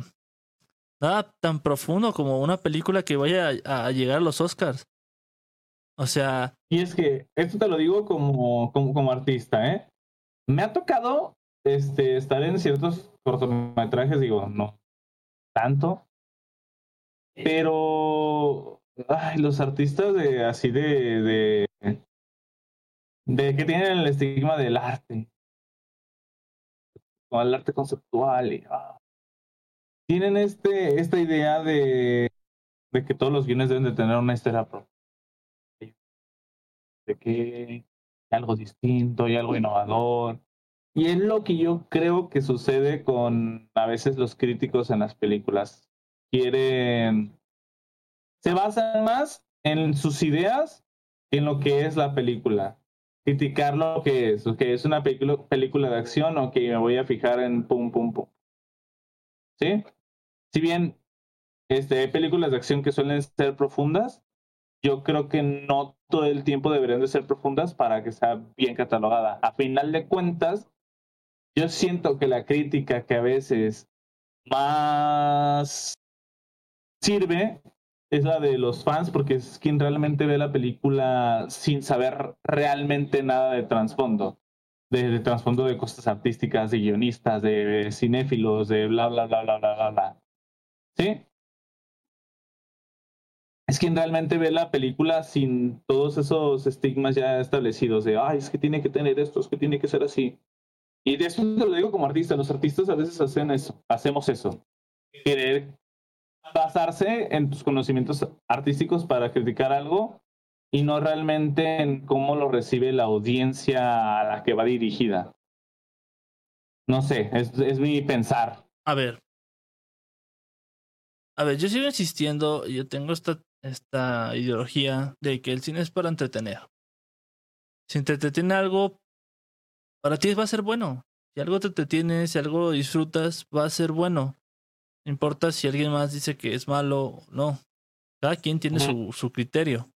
nada tan profundo como una película que vaya a, a llegar a los Oscars. O sea. Y es que esto te lo digo como, como, como artista, ¿eh? Me ha tocado este, estar en ciertos cortometrajes, digo, no, tanto. Pero ay, los artistas de así de, de de que tienen el estigma del arte, con el arte conceptual y ah, tienen este esta idea de de que todos los guiones deben de tener una historia propia, de que algo distinto y algo innovador. Y es lo que yo creo que sucede con a veces los críticos en las películas. Quieren, se basan más en sus ideas que en lo que es la película. Criticar lo que es, que es una película, película de acción, o que me voy a fijar en pum, pum, pum. ¿Sí? Si bien este, hay películas de acción que suelen ser profundas, yo creo que no todo el tiempo deberían de ser profundas para que sea bien catalogada. A final de cuentas, yo siento que la crítica que a veces más sirve es la de los fans, porque es quien realmente ve la película sin saber realmente nada de trasfondo. De, de trasfondo de cosas artísticas, de guionistas, de cinéfilos, de bla, bla, bla, bla, bla, bla, bla. ¿Sí? Es quien realmente ve la película sin todos esos estigmas ya establecidos de, ay, es que tiene que tener esto, es que tiene que ser así. Y de eso te lo digo como artista, los artistas a veces hacen eso, hacemos eso. Querer basarse en tus conocimientos artísticos para criticar algo y no realmente en cómo lo recibe la audiencia a la que va dirigida. No sé, es, es mi pensar. A ver. A ver, yo sigo insistiendo, yo tengo esta, esta ideología de que el cine es para entretener. Si te entretiene algo, para ti va a ser bueno. Si algo te entretiene, si algo disfrutas, va a ser bueno. No importa si alguien más dice que es malo o no. Cada quien tiene su, su criterio.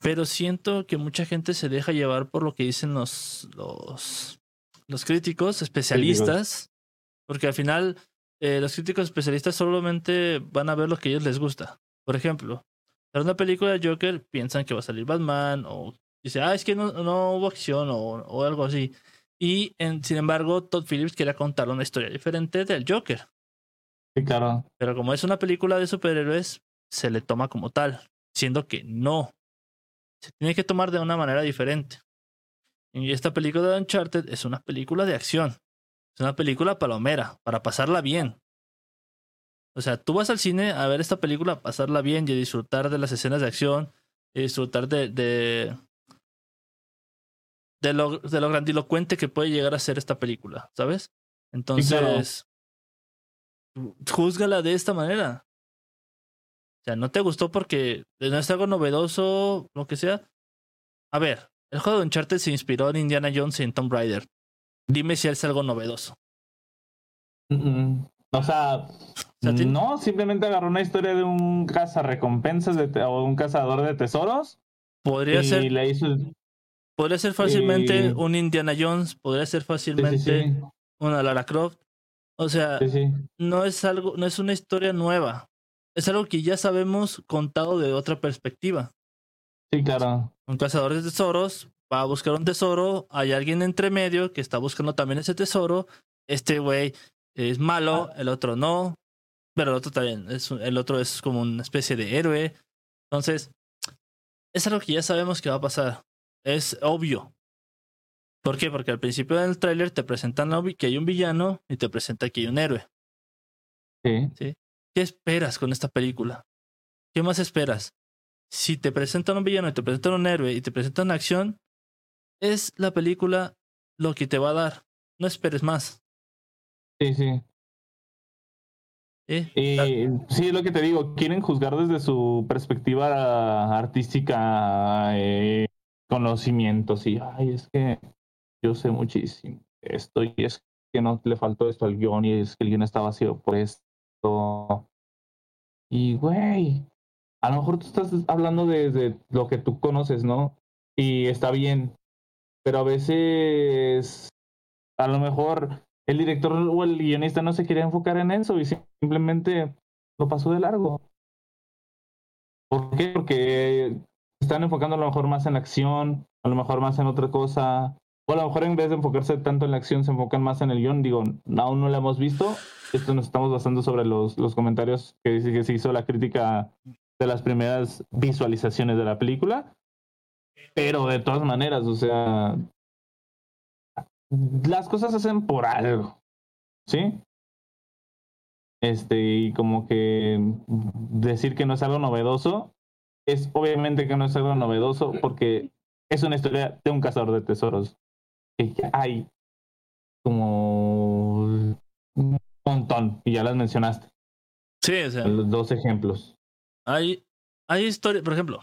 Pero siento que mucha gente se deja llevar por lo que dicen los, los, los críticos, especialistas, porque al final eh, los críticos especialistas solamente van a ver lo que a ellos les gusta. Por ejemplo, para una película de Joker piensan que va a salir Batman o dice, ah, es que no, no hubo acción o, o algo así. Y en, sin embargo, Todd Phillips quería contar una historia diferente del Joker. Sí, claro. Pero como es una película de superhéroes, se le toma como tal, siendo que no. Se tiene que tomar de una manera diferente. Y esta película de Uncharted es una película de acción. Es una película palomera, para pasarla bien. O sea, tú vas al cine a ver esta película, pasarla bien y disfrutar de las escenas de acción, y disfrutar de, de, de, lo, de lo grandilocuente que puede llegar a ser esta película, ¿sabes? Entonces, júzgala de esta manera. O sea, no te gustó porque no es algo novedoso, lo que sea. A ver, el juego de Uncharted se inspiró en Indiana Jones y en Tomb Raider. Dime si es algo novedoso. O sea, O sea, ti- no, simplemente agarró una historia de un cazarrecompensas de o un cazador de tesoros Podría y ser, le hizo. podría ser fácilmente y- un Indiana Jones, podría ser Sí, fácilmente sí, sí, una Lara Croft. O sea, sí, sí. no es algo, no es una historia nueva. Es algo que ya sabemos contado de otra perspectiva. Sí, claro. Un cazador de tesoros va a buscar un tesoro, hay alguien entre medio que está buscando también ese tesoro. Este güey es malo, el otro no, pero el otro también, es, el otro es como una especie de héroe. Entonces, es algo que ya sabemos que va a pasar. Es obvio. ¿Por qué? Porque al principio del tráiler te presentan que hay un villano y te presenta que hay un héroe. Sí. ¿Qué esperas con esta película? ¿Qué más esperas? Si te presentan un villano y te presentan un héroe y te presentan acción, es la película lo que te va a dar. No esperes más. Sí, sí. ¿sí? Y sí, es lo que te digo, quieren juzgar desde su perspectiva artística, eh, conocimientos, y ay, es que yo sé muchísimo de esto, y es que no le faltó esto al guion, y es que el guion está vacío por esto. Y güey, a lo mejor tú estás hablando desde lo que tú conoces, ¿no? Y está bien, pero a veces, a lo mejor el director o el guionista no se quería enfocar en eso y simplemente lo pasó de largo. ¿Por qué? Porque están enfocando a lo mejor más en la acción, a lo mejor más en otra cosa, O a lo mejor en vez de enfocarse tanto en la acción, se enfocan más en el guion. Digo, aún no lo hemos visto. Esto nos estamos basando sobre los, los comentarios que dice que se hizo la crítica de las primeras visualizaciones de la película. Pero de todas maneras, o sea, las cosas se hacen por algo, ¿sí? Este, y como que decir que no es algo novedoso, es obviamente que no es algo novedoso porque es una historia de un cazador de tesoros. Que hay como un montón, y ya las mencionaste. Sí, o sea, Los dos ejemplos. hay, hay historia, por ejemplo,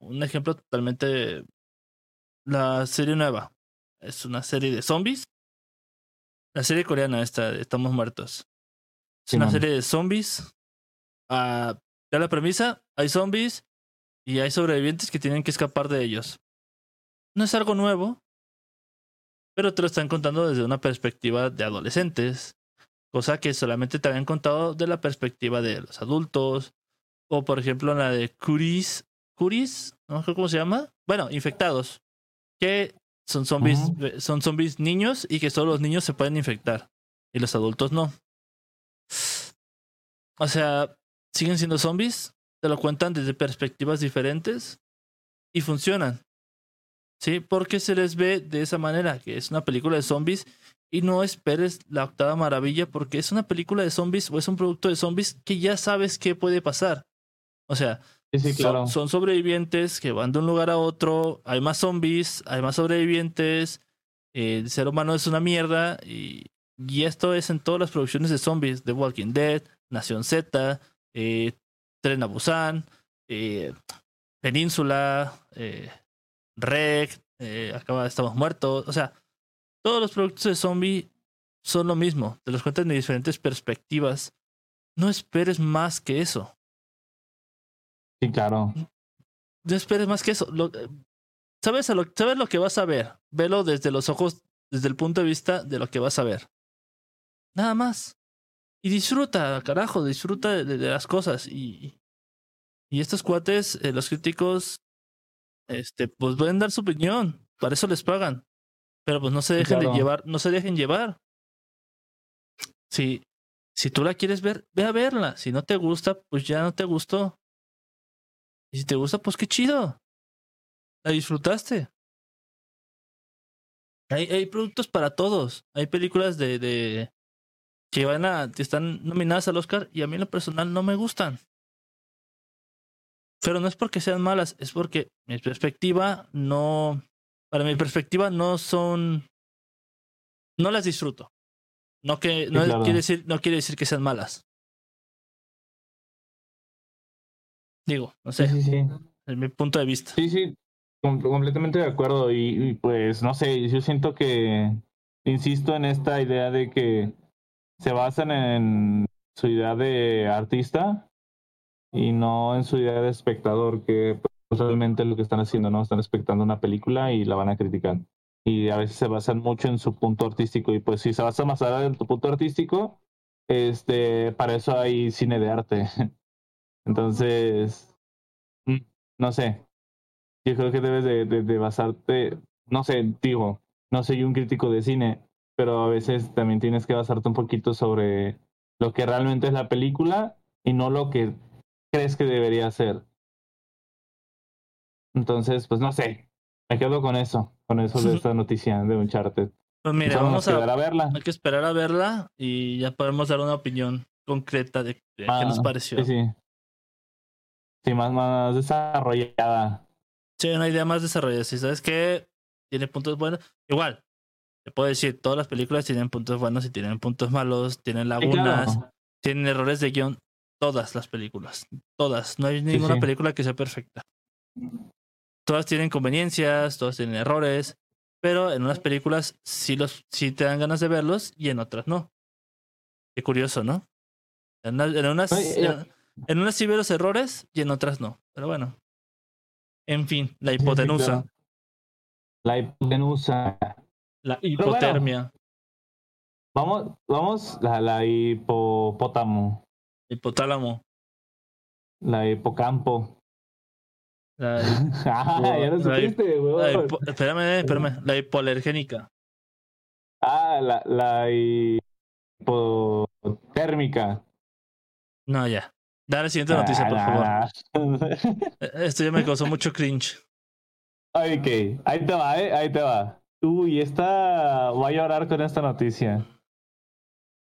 un ejemplo totalmente. La serie nueva es una serie de zombies. La serie coreana esta, de Estamos Muertos. Es una serie de zombies. Ah, ya la premisa, hay zombies y hay sobrevivientes que tienen que escapar de ellos. No es algo nuevo, pero te lo están contando desde una perspectiva de adolescentes, cosa que solamente te habían contado de la perspectiva de los adultos, o por ejemplo la de Curis, Curis, no sé cómo se llama, bueno, infectados, que son zombies, eh, son zombies niños y que solo los niños se pueden infectar y los adultos no. O sea, siguen siendo zombies, te lo cuentan desde perspectivas diferentes y funcionan. Sí, porque se les ve de esa manera, que es una película de zombies y no esperes la octava maravilla porque es una película de zombies o es un producto de zombies que ya sabes qué puede pasar. O sea, Sí, sí, son- claro. son, sobrevivientes que van de un lugar a otro, hay más zombies, hay más sobrevivientes, eh, el ser humano es una mierda y, y esto es en todas las producciones de zombies, The Walking Dead, Nación Z, eh, Tren a Busan, eh, Península, eh, Rec, eh, acaba Estamos Muertos, o sea, todos los productos de zombie son lo mismo, te los cuentan de diferentes perspectivas. No esperes más que eso. Sí, claro. no esperes más que eso. Lo- eh, ¿sabes, a lo, sabes lo que vas a ver. Velo desde los ojos, desde el punto de vista de lo que vas a ver. Nada más. Y disfruta, carajo, disfruta de, de las cosas. Y, y estos cuates, eh, los críticos, este, pues pueden dar su opinión. Para eso les pagan. Pero pues no se dejen claro. de llevar, no se dejen llevar. Si, si tú la quieres ver, ve a verla. Si no te gusta, pues ya no te gustó. Y si te gusta, pues qué chido. La disfrutaste. Hay, hay productos para todos. Hay películas de, de que van a que están nominadas al Oscar y a mí en lo personal no me gustan. Pero no es porque sean malas, es porque mi perspectiva no para mi perspectiva no son no las disfruto. No que no claro. quiere decir no quiere decir que sean malas. Digo, no sé, Sí, sí, sí. es mi punto de vista. Sí, sí, com- completamente de acuerdo. Y, y, pues, no sé, yo siento que, insisto en esta idea de que se basan en su idea de artista y no en su idea de espectador, que pues, realmente lo que están haciendo, ¿no? Están espectando una película y la van a criticar. Y a veces se basan mucho en su punto artístico. Y pues si se basa más en tu punto artístico, este, para eso hay cine de arte. Entonces, mm, no sé, yo creo que debes de, de- de basarte, no sé, digo, no soy un crítico de cine, pero a veces también tienes que basarte un poquito sobre lo que realmente es la película y no lo que crees que debería ser. Entonces, pues no sé, me quedo con eso, con eso de esta noticia de Uncharted. Pues mira, vamos nos quedará a, verla. hay que esperar a verla y ya podemos dar una opinión concreta de, de qué nos Ah, pareció. Sí, sí. Sí, más, más desarrollada. Sí, una idea más desarrollada. Si sabes que tiene puntos buenos, igual. Te puedo decir, todas las películas tienen puntos buenos y tienen puntos malos, tienen Sí, lagunas, claro. tienen errores de guion. Todas las películas. Todas. No hay ninguna sí. película que sea perfecta. Todas tienen conveniencias, todas tienen errores. Pero en unas películas sí, los, sí te dan ganas de verlos y en otras no. Qué curioso, ¿no? En, una- en unas, en, en unas sí veo los errores y en otras no. Pero bueno. En fin, la Sí, sí, hipotenusa. claro. La hipotenusa. La bueno. hipotermia. Vamos, vamos, la, la hipopótamo, Hipotálamo. la hipocampo. La, ah, ya lo supiste, weón. hipo- espérame, espérame. La hipoalergénica. Ah, la, la hipotérmica. No, ya. Dale la siguiente noticia, por favor. Ah, Eh, Esto ya me causó mucho cringe. ok, ahí te va, eh, ahí te va. Uy, esta. Voy a llorar con esta noticia.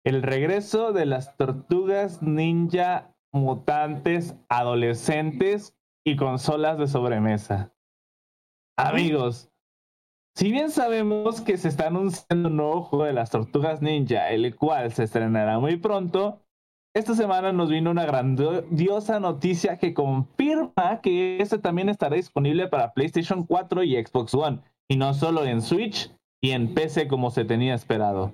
El regreso de las tortugas ninja mutantes adolescentes y consolas de sobremesa. Amigos, si bien sabemos que se está anunciando un nuevo juego de las tortugas ninja, el cual se estrenará muy pronto, esta semana nos vino una grandiosa noticia que confirma que este también estará disponible para PlayStation 4 y Xbox One, y no solo en Switch y en PC como se tenía esperado.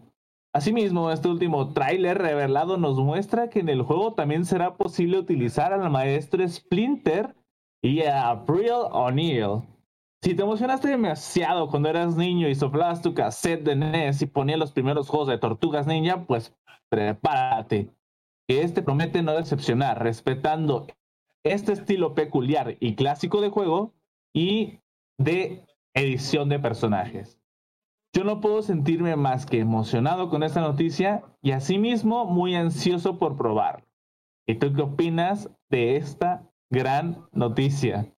Asimismo, este último tráiler revelado nos muestra que en el juego también será posible utilizar al maestro Splinter y a April O'Neil. Si te emocionaste demasiado cuando eras niño y soplabas tu cassette de NES y ponías los primeros juegos de Tortugas Ninja, pues prepárate. Que este promete no decepcionar, respetando este estilo peculiar y clásico de juego y de edición de personajes. Yo no puedo sentirme más que emocionado con esta noticia y asimismo muy ansioso por probarlo. ¿Y tú qué opinas de esta gran noticia?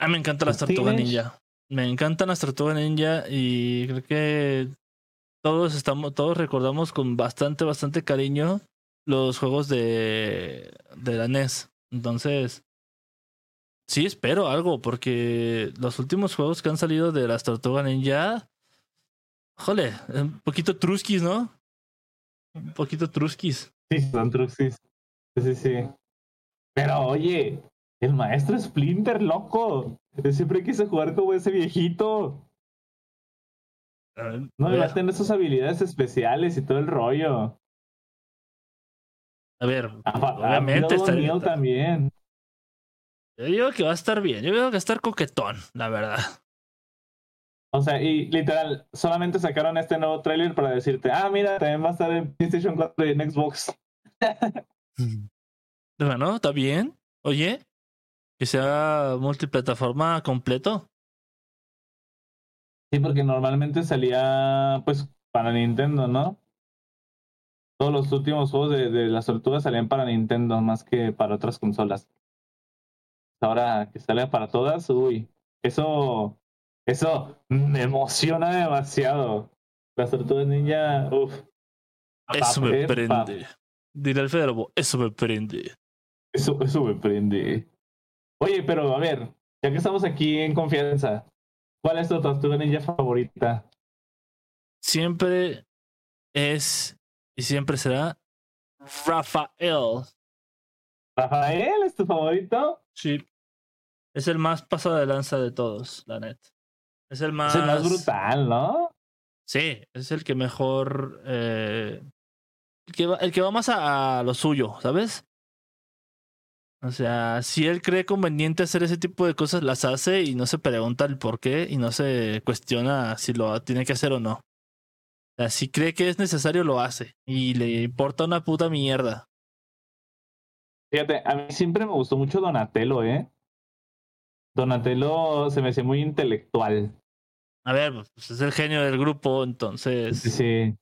Ah, me encantan las tortugas ninja. Me encantan las tortugas ninja y creo que todos estamos, todos recordamos con bastante, bastante cariño los juegos de, de la NES. Entonces, sí espero algo, porque los últimos juegos que han salido de las tortugas ninja, jole, un poquito truskis, ¿no? Un poquito truskis. Sí, son truxis. Sí, sí. Pero oye, el maestro Splinter, loco. Yo siempre quise jugar como ese viejito. No, va a tener sus habilidades especiales y todo el rollo. a ver, A, obviamente a está- también. Yo digo que va a estar bien. Yo digo que va a estar coquetón, la verdad. O sea, y literal, solamente sacaron este nuevo tráiler para decirte, ah, mira, también va a estar en PlayStation 4 y en Xbox. Bueno, está bien. Oye, que sea multiplataforma completo. Sí, porque normalmente salía, pues, para Nintendo, ¿no? Todos los últimos juegos de, de las tortugas salían para Nintendo más que para otras consolas. Ahora que sale para todas, uy, eso, eso me emociona demasiado. Las tortugas ninja, uff. Eso me prende. Dile al Federbo, eso me prende. Eso, eso me prende. Oye, pero a ver, ya que estamos aquí en confianza, ¿cuál es tu tortuga ninja favorita? Siempre es y siempre será Rafael. ¿Rafael es tu favorito? Sí. Es el más pasado de lanza de todos, la net. Es el más. Es el más brutal, ¿no? Sí, es el que mejor. eh, el, que va, el que va más a, a lo suyo, ¿sabes? O sea, si él cree conveniente hacer ese tipo de cosas, las hace y no se pregunta el por qué y no se cuestiona si lo tiene que hacer o no. O sea, si cree que es necesario, lo hace. Y le importa una puta mierda. Fíjate, a mí siempre me gustó mucho Donatello, ¿eh? Donatello se me hace muy intelectual. A ver, pues es el genio del grupo, entonces. sí.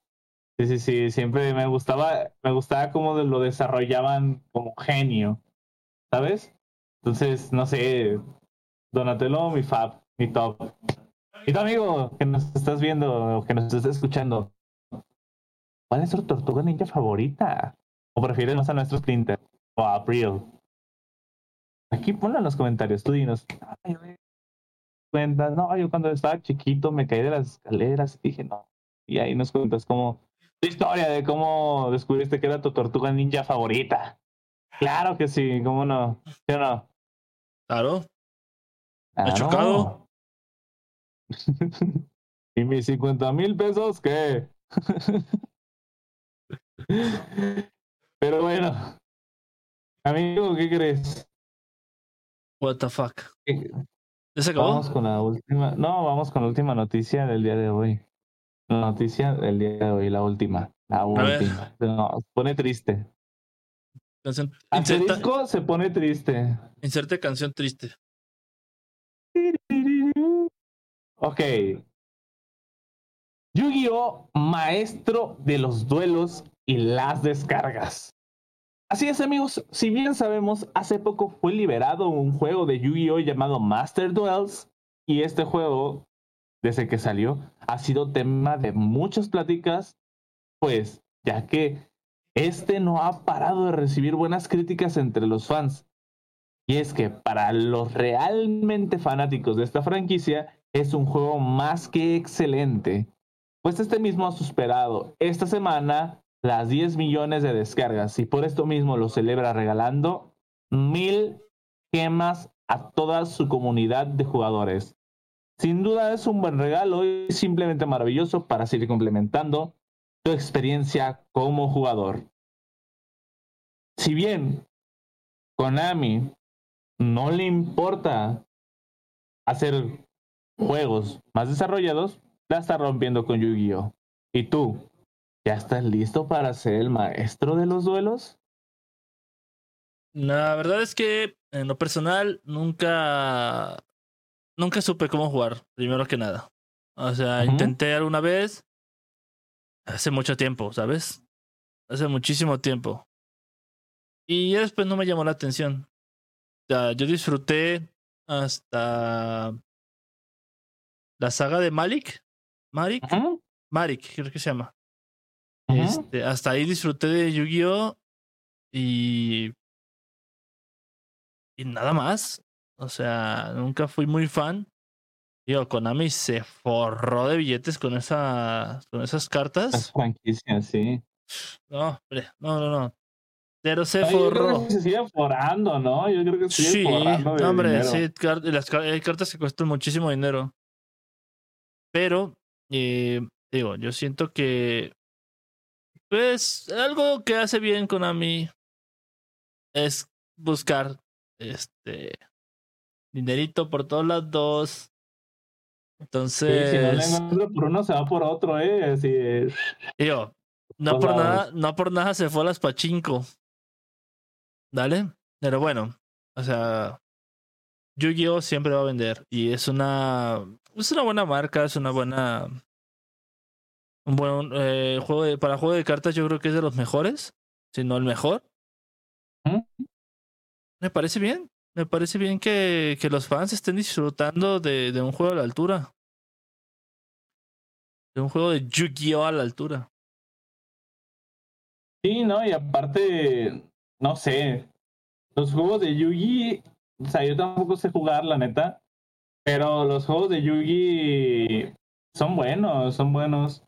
Sí, sí, sí. Siempre me gustaba, me gustaba cómo lo desarrollaban como genio. ¿Sabes? Entonces, no sé. Donatello, mi fab, mi top. Y tu amigo, que nos estás viendo o que nos estás escuchando. ¿Cuál es tu tortuga ninja favorita? ¿O prefieres más a nuestro Splinter? O a April. Aquí ponlo en los comentarios, tú dinos. Ay, cuentas, no, yo cuando estaba chiquito me caí de las escaleras y dije no. Y ahí nos cuentas cómo tu historia de cómo descubriste que era tu tortuga ninja favorita. Claro que sí, cómo no. ¿Sí o no? Claro. Ah, chocado? no. ¿Y mis 50 mil pesos qué? Pero bueno. Amigo, ¿qué crees? What the fuck. ¿Qué- ¿Ya se acabó? Vamos con la última. No, vamos con la última noticia del día de hoy. La noticia del día de hoy, la última. La última. No, se pone triste. Canción. Inserta, Asterisco se pone triste. inserte canción triste. Ok. Yu-Gi-Oh! Maestro de los duelos y las descargas. Así es, amigos. Si bien sabemos, hace poco fue liberado un juego de Yu-Gi-Oh! llamado Master Duels. Y este juego, desde que salió, ha sido tema de muchas pláticas. Pues, ya que este no ha parado de recibir buenas críticas entre los fans. Y es que para los realmente fanáticos de esta franquicia, es un juego más que excelente. Pues este mismo ha superado esta semana las 10 millones de descargas y por esto mismo lo celebra regalando mil gemas a toda su comunidad de jugadores. Sin duda es un buen regalo y simplemente maravilloso para seguir complementando tu experiencia como jugador. Si bien Konami no le importa hacer juegos más desarrollados, la está rompiendo con Yu-Gi-Oh! ¿Y tú? ¿Ya estás listo para ser el maestro de los duelos? La verdad es que en lo personal nunca nunca supe cómo jugar, primero que nada. O sea, Ujú. intenté alguna vez hace mucho tiempo, ¿sabes? Hace muchísimo tiempo. Y ya después no me llamó la atención. O sea, yo disfruté hasta la saga de Malik. Malik, Ujú, Marik, creo que se llama. Este, hasta ahí disfruté de Yu-Gi-Oh! y. Y nada más. O sea, nunca fui muy fan. Digo, Konami se forró de billetes con, esa, con esas Las cartas. franquicias, sí. No, hombre, no, no, no. Pero se Ay, yo creo forró. que se sigue forrando, ¿no? Yo creo que se sigue Sí, forrando de no, hombre, dinero. sí, car- las hay cartas que cuestan muchísimo dinero. Pero, eh, digo, yo siento que, pues, algo que hace bien Konami es buscar, este, dinerito por todos lados. Sí, Entonces, si no le encuentro por uno, se va por otro, ¿eh? Así es. digo, no todos por nada, no por nada se fue a las pachinko. ¿Dale? Pero bueno, o sea, Yu-Gi-Oh siempre va a vender y es una es una buena marca, es una buena un buen eh, juego de, para juego de cartas yo creo que es de los mejores, si no el mejor. ¿Mm? Me parece bien, me parece bien que, que los fans estén disfrutando de, de un juego a la altura. De un juego de Yu-Gi-Oh a la altura. Sí, ¿no? Y aparte, no sé, los juegos de Yugi, o sea, yo tampoco sé jugar, la neta, pero los juegos de Yugi son buenos, son buenos.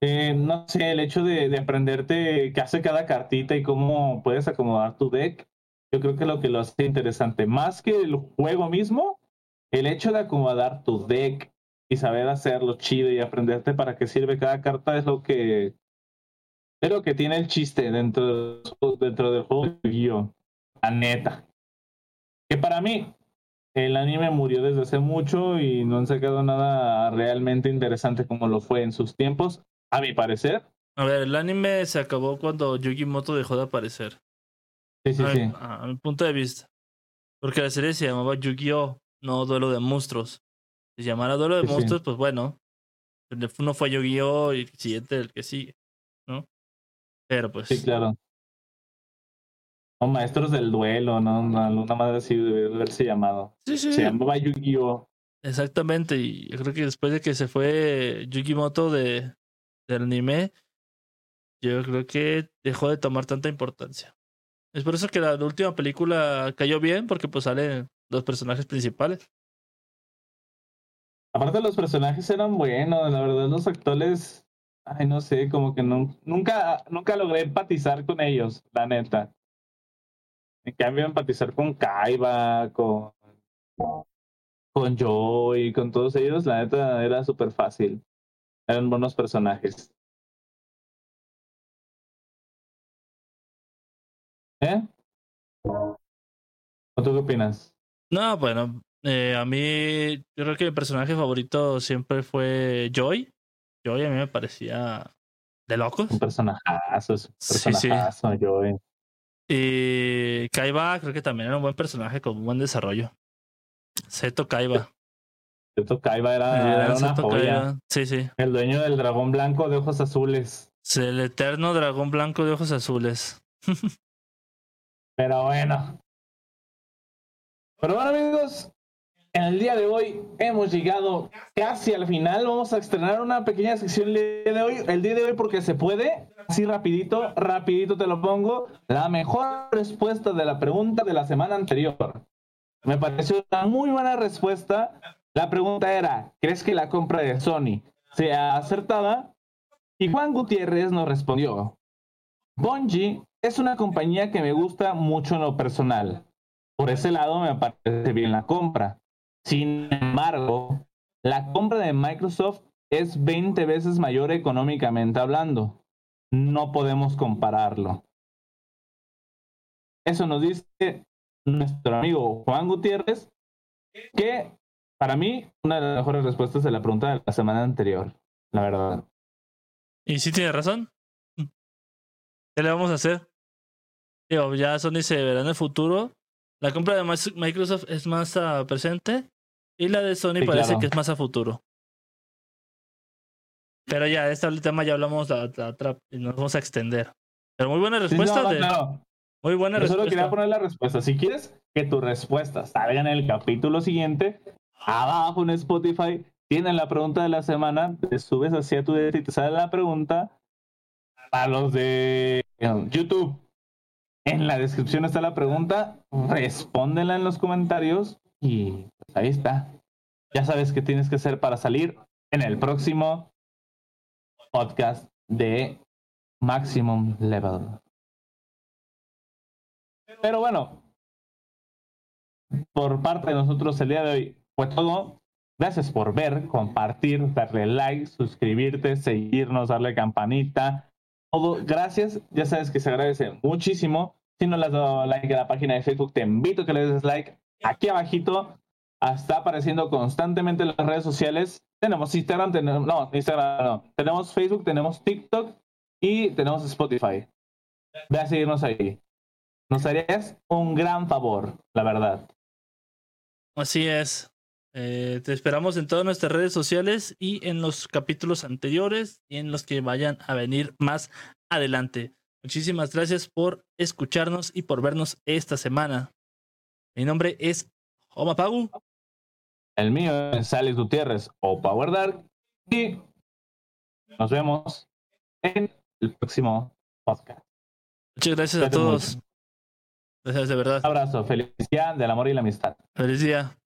Eh, no sé, el hecho de, de aprenderte qué hace cada cartita y cómo puedes acomodar tu deck, yo creo que lo que lo hace interesante, más que el juego mismo, el hecho de acomodar tu deck y saber hacerlo chido y aprenderte para qué sirve cada carta es lo que es que tiene el chiste dentro, dentro del juego de Yu-Gi-Oh! La neta. Que para mí, el anime murió desde hace mucho y no han sacado nada realmente interesante como lo fue en sus tiempos, a mi parecer. A ver, el anime se acabó cuando Yugi Moto dejó de aparecer. Sí, sí, a, sí. mi, a mi punto de vista. Porque la serie se llamaba Yu-Gi-Oh! No Duelo de Monstruos. Si se llamara Duelo de Sí, sí. Monstruos, pues bueno. el Uno fue Yu-Gi-Oh! y el siguiente el que sigue. ¿No? Pero pues. Sí, claro. Son maestros del duelo, ¿no? Una, una madre así debe haberse llamado. Sí, sí. Se llamaba Yu-Gi-Oh! Exactamente. Y yo creo que después de que se fue Yugi Moto de, del anime, yo creo que dejó de tomar tanta importancia. Es por eso que la última película cayó bien, porque pues salen los personajes principales. Aparte los personajes eran buenos, la verdad los actores, ay no sé, como que nunca, nunca logré empatizar con ellos, la neta. En cambio empatizar con Kaiba, con, con Joy, con todos ellos, la neta era súper fácil. Eran buenos personajes. ¿Eh? ¿O tú qué opinas? No, bueno, eh, a mí yo creo que mi personaje favorito siempre fue Joy. Joy a mí me parecía de locos. Un personajazo, un Sí, sí. personajazo, Joy. Y Kaiba creo que también era un buen personaje con un buen desarrollo. Seto Kaiba. Seto Kaiba era, Era era una joya. Sí, sí. El dueño del dragón blanco de ojos azules. Es el eterno dragón blanco de ojos azules. Pero bueno. Pero bueno, amigos, en el día de hoy hemos llegado casi al final. Vamos a estrenar una pequeña sección el día de hoy. El día de hoy porque se puede. Así rapidito, rapidito te lo pongo. La mejor respuesta de la pregunta de la semana anterior. Me pareció una muy buena respuesta. La pregunta era, ¿crees que la compra de Sony sea acertada? Y Juan Gutiérrez nos respondió, Bungie es una compañía que me gusta mucho en lo personal. Por ese lado me parece bien la compra. Sin embargo, la compra de Microsoft es 20 veces mayor económicamente hablando. No podemos compararlo. Eso nos dice nuestro amigo Juan Gutiérrez, que para mí una de las mejores respuestas de la pregunta de la semana anterior, la verdad. Y sí tiene razón. ¿Qué le vamos a hacer? Digo, ya Sony se verá en el futuro. La compra de Microsoft es más a presente y la de Sony Sí, parece claro. que es más a futuro. Pero ya, este tema ya hablamos la, la otra y nos vamos a extender. Pero muy buena Sí, respuesta. no, de. Muy buena Yo solo quería poner la respuesta. Si quieres que tu respuesta salga en el capítulo siguiente, abajo en Spotify tienen la pregunta de la semana, te subes hacia tu dedo y te sale la pregunta. A los de eh, YouTube, en la descripción está la pregunta, respóndela en los comentarios y pues ahí está. Ya sabes qué tienes que hacer para salir en el próximo podcast de Maximum Level. Pero bueno, por parte de nosotros el día de hoy fue todo. Gracias por ver, compartir, darle like, suscribirte, seguirnos, darle campanita. Todo, gracias. Ya sabes que se agradece muchísimo. Si no le has dado like a la página de Facebook, te invito a que le des like. Aquí abajito está apareciendo constantemente en las redes sociales. Tenemos Instagram, tenemos, no, Instagram no. Tenemos Facebook, tenemos TikTok y tenemos Spotify. Ve a seguirnos ahí. Nos harías un gran favor, la verdad. Así es. Eh, te esperamos en todas nuestras redes sociales y en los capítulos anteriores y en los que vayan a venir más adelante. Muchísimas gracias por escucharnos y por vernos esta semana. Mi nombre es Oma Pagu. El mío es Alex Gutiérrez o Power Dark. Y nos vemos en el próximo podcast. Muchas gracias a todos. Gracias de verdad. Un abrazo, felicidad del amor y la amistad. Feliz día.